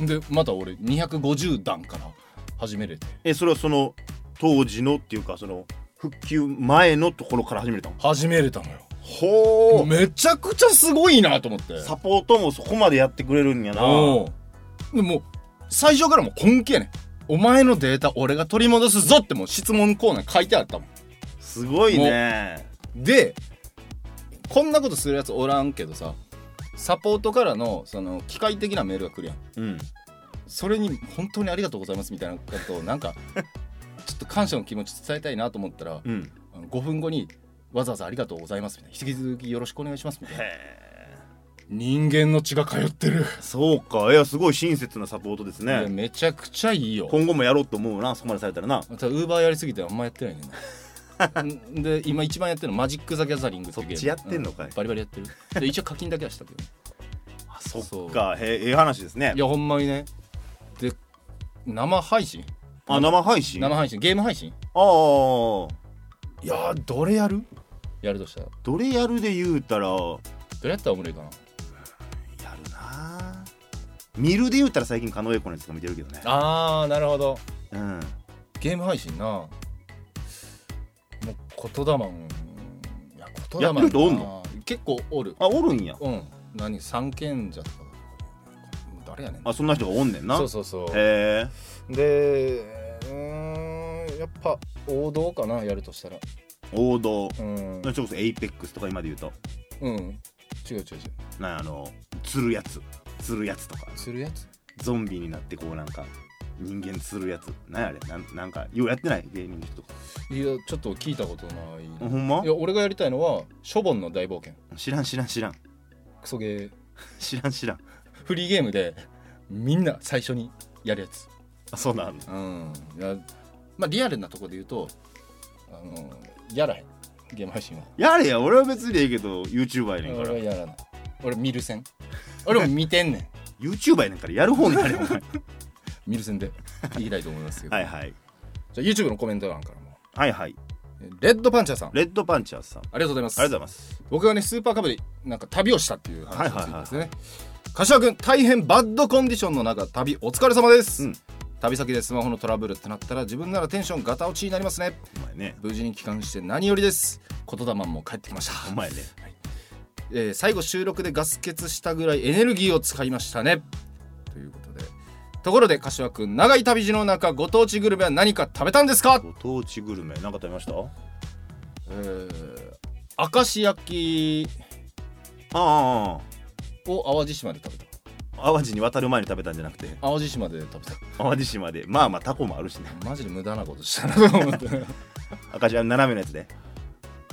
[SPEAKER 1] え。
[SPEAKER 2] でまた俺250段から始めれて。
[SPEAKER 1] えそれはその当時のっていうかその復旧前のところから始めたの？
[SPEAKER 2] 始めれたのよ
[SPEAKER 1] ほ
[SPEAKER 2] めちゃくちゃすごいなと思って。
[SPEAKER 1] サポートもそこまでやってくれるんやな。
[SPEAKER 2] でもう最初からもう根気やね。んお前のデータ俺が取り戻すぞってもう質問コーナー書いてあったもん。
[SPEAKER 1] すごいね。
[SPEAKER 2] でこんなことするやつおらんけどさサポートからのその機械的なメールが来るやん。
[SPEAKER 1] うん。
[SPEAKER 2] それに本当にありがとうございますみたいなことをなんか ちょっと感謝の気持ち伝えたいなと思ったら
[SPEAKER 1] うん。
[SPEAKER 2] あの5分後にわざわざありがとうございますみたいな。引き続きよろしくお願いしますみたいな。
[SPEAKER 1] へ
[SPEAKER 2] 人間の血が通ってる、
[SPEAKER 1] ーそうか。いやすごい親切なサポートですね。
[SPEAKER 2] めちゃくちゃいいよ。
[SPEAKER 1] 今後もやろうと思うなそこまでされたらな。
[SPEAKER 2] またウーバーやりすぎてあんまやってないね で今一番やってるのマジック・ザ・ギャザリングっていうゲーム。
[SPEAKER 1] そっちやってんのかい。
[SPEAKER 2] バリバリやってる。で一応課金だけはしたけど。
[SPEAKER 1] あそっか。へえええ話ですね。
[SPEAKER 2] いやほんまにね。で生配信？
[SPEAKER 1] あ生配信？
[SPEAKER 2] 生配信。ゲーム配信？
[SPEAKER 1] ああ
[SPEAKER 2] いやーどれやる？やるとしたら。
[SPEAKER 1] どれやるで言うたら。や
[SPEAKER 2] どれやったらおもろいかな。
[SPEAKER 1] るな。見るで言うたら最近狩野英孝のやつとか見てるけどね。
[SPEAKER 2] あーなるほど。
[SPEAKER 1] うん。
[SPEAKER 2] ゲーム配信な。もう言霊ん。いや言霊
[SPEAKER 1] やってる人おんの？
[SPEAKER 2] 結構おる。
[SPEAKER 1] あおるんや。
[SPEAKER 2] うん。何三賢者とか。誰やねん。
[SPEAKER 1] あそんな人がおんねんな。
[SPEAKER 2] そうそうそう。
[SPEAKER 1] へえ
[SPEAKER 2] でうーんやっぱ王道かなやるとしたら
[SPEAKER 1] 王道。
[SPEAKER 2] うん。
[SPEAKER 1] それこそエイペックスとか今で言うと。
[SPEAKER 2] うん。違う違う違う。
[SPEAKER 1] なあの釣るやつ。釣るやつとか。
[SPEAKER 2] するやつ？
[SPEAKER 1] ゾンビになってこうなんか人間釣るやつ。なんやあれ？なんなんかようやってない？芸人の人とか。
[SPEAKER 2] いやちょっと聞いたことない。
[SPEAKER 1] あほんま？
[SPEAKER 2] いや俺がやりたいのはショボンの大冒険。
[SPEAKER 1] 知らん知らん知らん。
[SPEAKER 2] クソゲー。
[SPEAKER 1] 知らん知らん。
[SPEAKER 2] フリーゲームでみんな最初にやるやつ。
[SPEAKER 1] あそうなんの
[SPEAKER 2] うん。いやまあリアルなとこで言うとあのやらへん。ゲーム配信は。
[SPEAKER 1] やれや。俺は別にええけど YouTuber やねんから。
[SPEAKER 2] 俺はやらない。俺見る線。俺も見てんねん。
[SPEAKER 1] YouTuber やねんからやる方になれお前。
[SPEAKER 2] 見る線でいきたいと思いますけど。
[SPEAKER 1] はいはい。
[SPEAKER 2] じゃあ YouTube のコメント欄からも。
[SPEAKER 1] はいはい。
[SPEAKER 2] レッドパンチャーさん。
[SPEAKER 1] レッドパンチャーさん。あ
[SPEAKER 2] がとうございます。
[SPEAKER 1] りがとうございます。
[SPEAKER 2] 僕がねスーパーカブでなんか旅をしたっていう話についてですね、柏君大変バッドコンディションの中旅お疲れ様です、
[SPEAKER 1] うん
[SPEAKER 2] 旅先でスマホのトラブルってなったら自分ならテンションガタ落ちになりますね。
[SPEAKER 1] お前ね。
[SPEAKER 2] 無事に帰還して何よりです。言霊も帰ってきました。
[SPEAKER 1] お前ね
[SPEAKER 2] えー最後収録でガス欠したぐらいエネルギーを使いましたね。ということで。ところで柏くん長い旅路の中ご当地グルメは何か食べたんですか？
[SPEAKER 1] ご当地グルメなんか食べました？
[SPEAKER 2] えー明石焼き
[SPEAKER 1] あ
[SPEAKER 2] を淡路島で食べた。
[SPEAKER 1] あ淡路に渡る前に食べたんじゃなくて？
[SPEAKER 2] 淡路島で食べた。
[SPEAKER 1] 淡路島で。まあまあタコもあるしね。
[SPEAKER 2] マジで無駄なことしたなと思って
[SPEAKER 1] 赤字は斜めのやつで。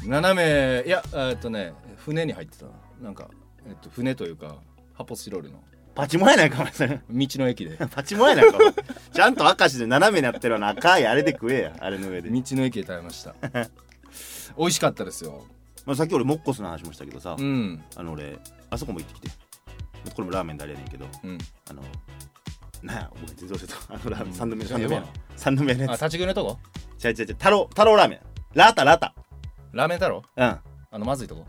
[SPEAKER 2] 斜めいやえーっとね船に入ってたなんか、えっと、船というか発泡スチロールの。
[SPEAKER 1] パチモンやないかお前それ。
[SPEAKER 2] 道の駅で。
[SPEAKER 1] パチモンやないかお前。ちゃんと明石で斜めになってるような赤いあれで食えやあれの上で、
[SPEAKER 2] 道の駅で食べました。美味しかったですよ。
[SPEAKER 1] まあ、さっき俺モッコスの話もしたけどさ、
[SPEAKER 2] うん。
[SPEAKER 1] あの俺あそこも行ってきてこれもラーメンであれやねんけど
[SPEAKER 2] うん。
[SPEAKER 1] あのなんやごめん全然忘れた。あのラーメン
[SPEAKER 2] うん
[SPEAKER 1] 三度目
[SPEAKER 2] じゃあ
[SPEAKER 1] 三度目や。三度目の
[SPEAKER 2] あ
[SPEAKER 1] やつ。
[SPEAKER 2] 立ち食いのとこ？
[SPEAKER 1] 違う違う違う。太郎太郎ラーメン。ラータラータ。
[SPEAKER 2] ラーメン太郎？
[SPEAKER 1] うん。あ
[SPEAKER 2] あのまずいとこ？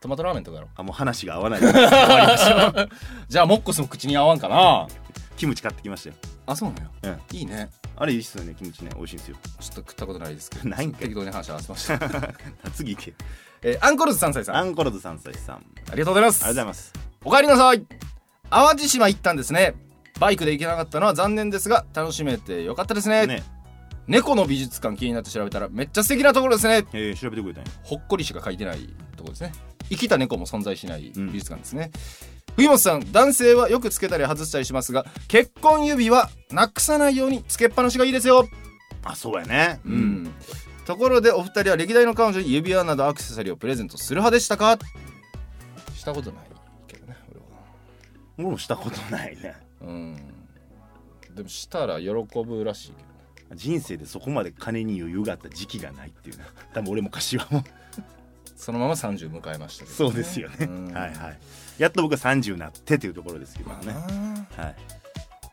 [SPEAKER 2] トマトラーメンとかやろ。
[SPEAKER 1] もう話が合わない。終わりましょう
[SPEAKER 2] じゃあモッコスも口に合わんかな。
[SPEAKER 1] キムチ買ってきましたよ。
[SPEAKER 2] あそうなのよ
[SPEAKER 1] うん。
[SPEAKER 2] いいね。
[SPEAKER 1] あれいいっすよねキムチね。美味しいんですよ。
[SPEAKER 2] ちょっと食ったことないですけど。
[SPEAKER 1] ないんかい。
[SPEAKER 2] 適当に話合わせました、
[SPEAKER 1] 次行け。
[SPEAKER 2] えーアンコルズ3歳さん。あ
[SPEAKER 1] アンコロズ3歳さん。あり
[SPEAKER 2] りがとうございます。
[SPEAKER 1] がとうございます
[SPEAKER 2] お帰りなさい。淡路島行ったんですね。バイクで行けなかったのは残念ですが楽しめてよかったですね。
[SPEAKER 1] ね。
[SPEAKER 2] 猫の美術館気になって調べたらめっちゃ素敵なところですね。
[SPEAKER 1] えー、調べてくれたんや。
[SPEAKER 2] ほっこりしか書いてないところですね。生きた猫も存在しない
[SPEAKER 1] うん。
[SPEAKER 2] 美術館ですね、冬本さん男性はよくつけたり外したりしますが結婚指輪なくさないようにつけっぱなしがいいですよ。
[SPEAKER 1] あそうやね。
[SPEAKER 2] うん、ところでお二人は歴代の彼女に指輪などアクセサリーをプレゼントする派でしたか？したことない俺
[SPEAKER 1] もしたことないね。
[SPEAKER 2] うん。でもしたら喜ぶらしいけどね。
[SPEAKER 1] 人生でそこまで金に余裕があった時期がないっていうね。多分俺も柏も。
[SPEAKER 2] そのまま30迎えましたけど、
[SPEAKER 1] そうですよね。
[SPEAKER 2] うん。
[SPEAKER 1] はいはい。やっと僕は30になってっていうところですけどね。
[SPEAKER 2] あ
[SPEAKER 1] はい。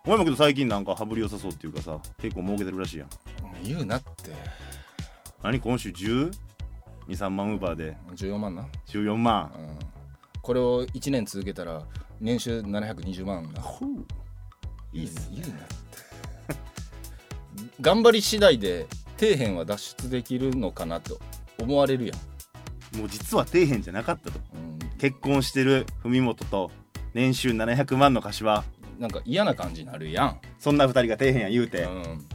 [SPEAKER 1] お前もけど最近なんか羽振り良さそうっていうかさ結構儲けてるらしいやん。
[SPEAKER 2] ー言うなって。
[SPEAKER 1] 何今週？10 23万ウーバーで。
[SPEAKER 2] 14万な、
[SPEAKER 1] 14万。
[SPEAKER 2] うん、これを1年続けたら年収720万な
[SPEAKER 1] ほう。いいっす
[SPEAKER 2] 言うなって。頑張り次第で底辺は脱出できるのかなと思われるやん、
[SPEAKER 1] もう実は底辺じゃなかったと。
[SPEAKER 2] うん、
[SPEAKER 1] 結婚してる文元と年収700万の柏。
[SPEAKER 2] なんか嫌な感じになるやん、
[SPEAKER 1] そんな二人が底辺や言うて、
[SPEAKER 2] うん、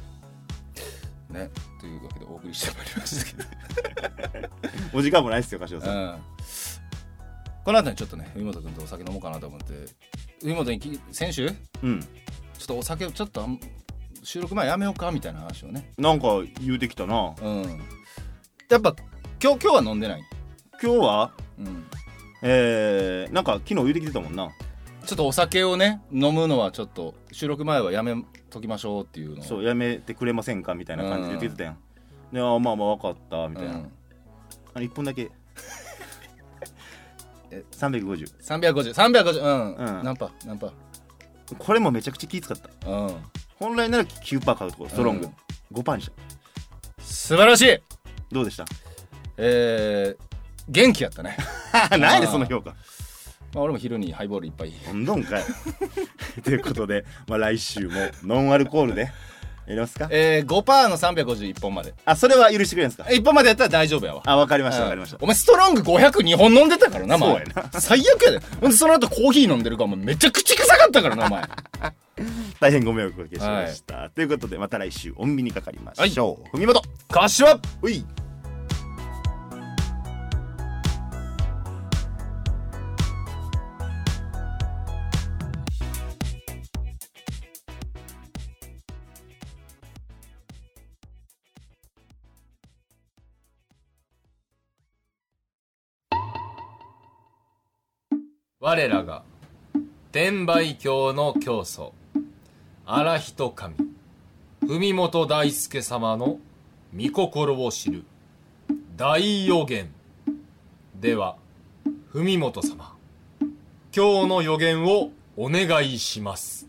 [SPEAKER 2] ね。というわけでお送りしてまいりましたけど、
[SPEAKER 1] お時間もないっすよ柏さん、
[SPEAKER 2] うん、この後にちょっとね文本君とお酒飲もうかなと思って文本にき先週？ちょ
[SPEAKER 1] うん
[SPEAKER 2] っとお酒をちょっとあん収録前やめようかみたいな話をね。
[SPEAKER 1] なんか言うてきたな。
[SPEAKER 2] うん。やっぱ今日今日は飲んでない？
[SPEAKER 1] 今日は？
[SPEAKER 2] うん。
[SPEAKER 1] えー、なんか昨日言うてきてたもんな。
[SPEAKER 2] ちょっとお酒をね飲むのはちょっと収録前はやめときましょうっていうのを。
[SPEAKER 1] そうやめてくれませんかみたいな感じで言ってきてたやん、であーまあまあ分かったみたいな、
[SPEAKER 2] うん。
[SPEAKER 1] あの1本だけ
[SPEAKER 2] え
[SPEAKER 1] 350
[SPEAKER 2] 350,350うん、
[SPEAKER 1] うん。
[SPEAKER 2] 何パー何パ。
[SPEAKER 1] これもめちゃくちゃ気使った。
[SPEAKER 2] ーうん。
[SPEAKER 1] 本来なら9%買うところストロング、5%にした
[SPEAKER 2] 素晴らしい。
[SPEAKER 1] どうでした？
[SPEAKER 2] えー、元気やったね。
[SPEAKER 1] 何やねんその評価？
[SPEAKER 2] まあ俺も昼にハイボールいっぱい。
[SPEAKER 1] どんどんかい。ということで、まあ、来週もノンアルコールでやりますか？
[SPEAKER 2] えー、5%の351本まで。
[SPEAKER 1] あそれは許してくれるんですか
[SPEAKER 2] ？1本までやったら大丈夫やわ。
[SPEAKER 1] あ分かりました
[SPEAKER 2] うん。
[SPEAKER 1] 分かりました。
[SPEAKER 2] お前ストロング502本飲んでたからな前
[SPEAKER 1] そうやな。
[SPEAKER 2] 最悪やで。ほんでその後コーヒー飲んでるからお前めっちゃ口臭かったからなお前。
[SPEAKER 1] 大変ご迷惑をおかけしました、ということでまた来週お耳にかかりましょう、文元。
[SPEAKER 2] 柏
[SPEAKER 1] うい
[SPEAKER 5] 我らが天売教の教祖荒人神文本大輔様の御心を知る大予言。では文本様今日の予言をお願いします。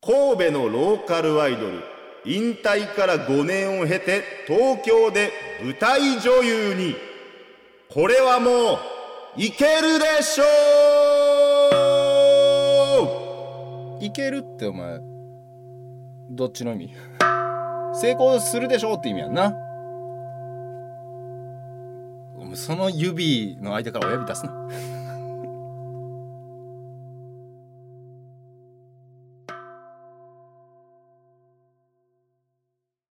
[SPEAKER 1] 神戸のローカルアイドル引退から5年を経て東京で舞台女優に。これはもういけるでしょう!
[SPEAKER 2] いけるってお前どっちの意味？成功するでしょうって意味やんな。その指の相手から親指出すな。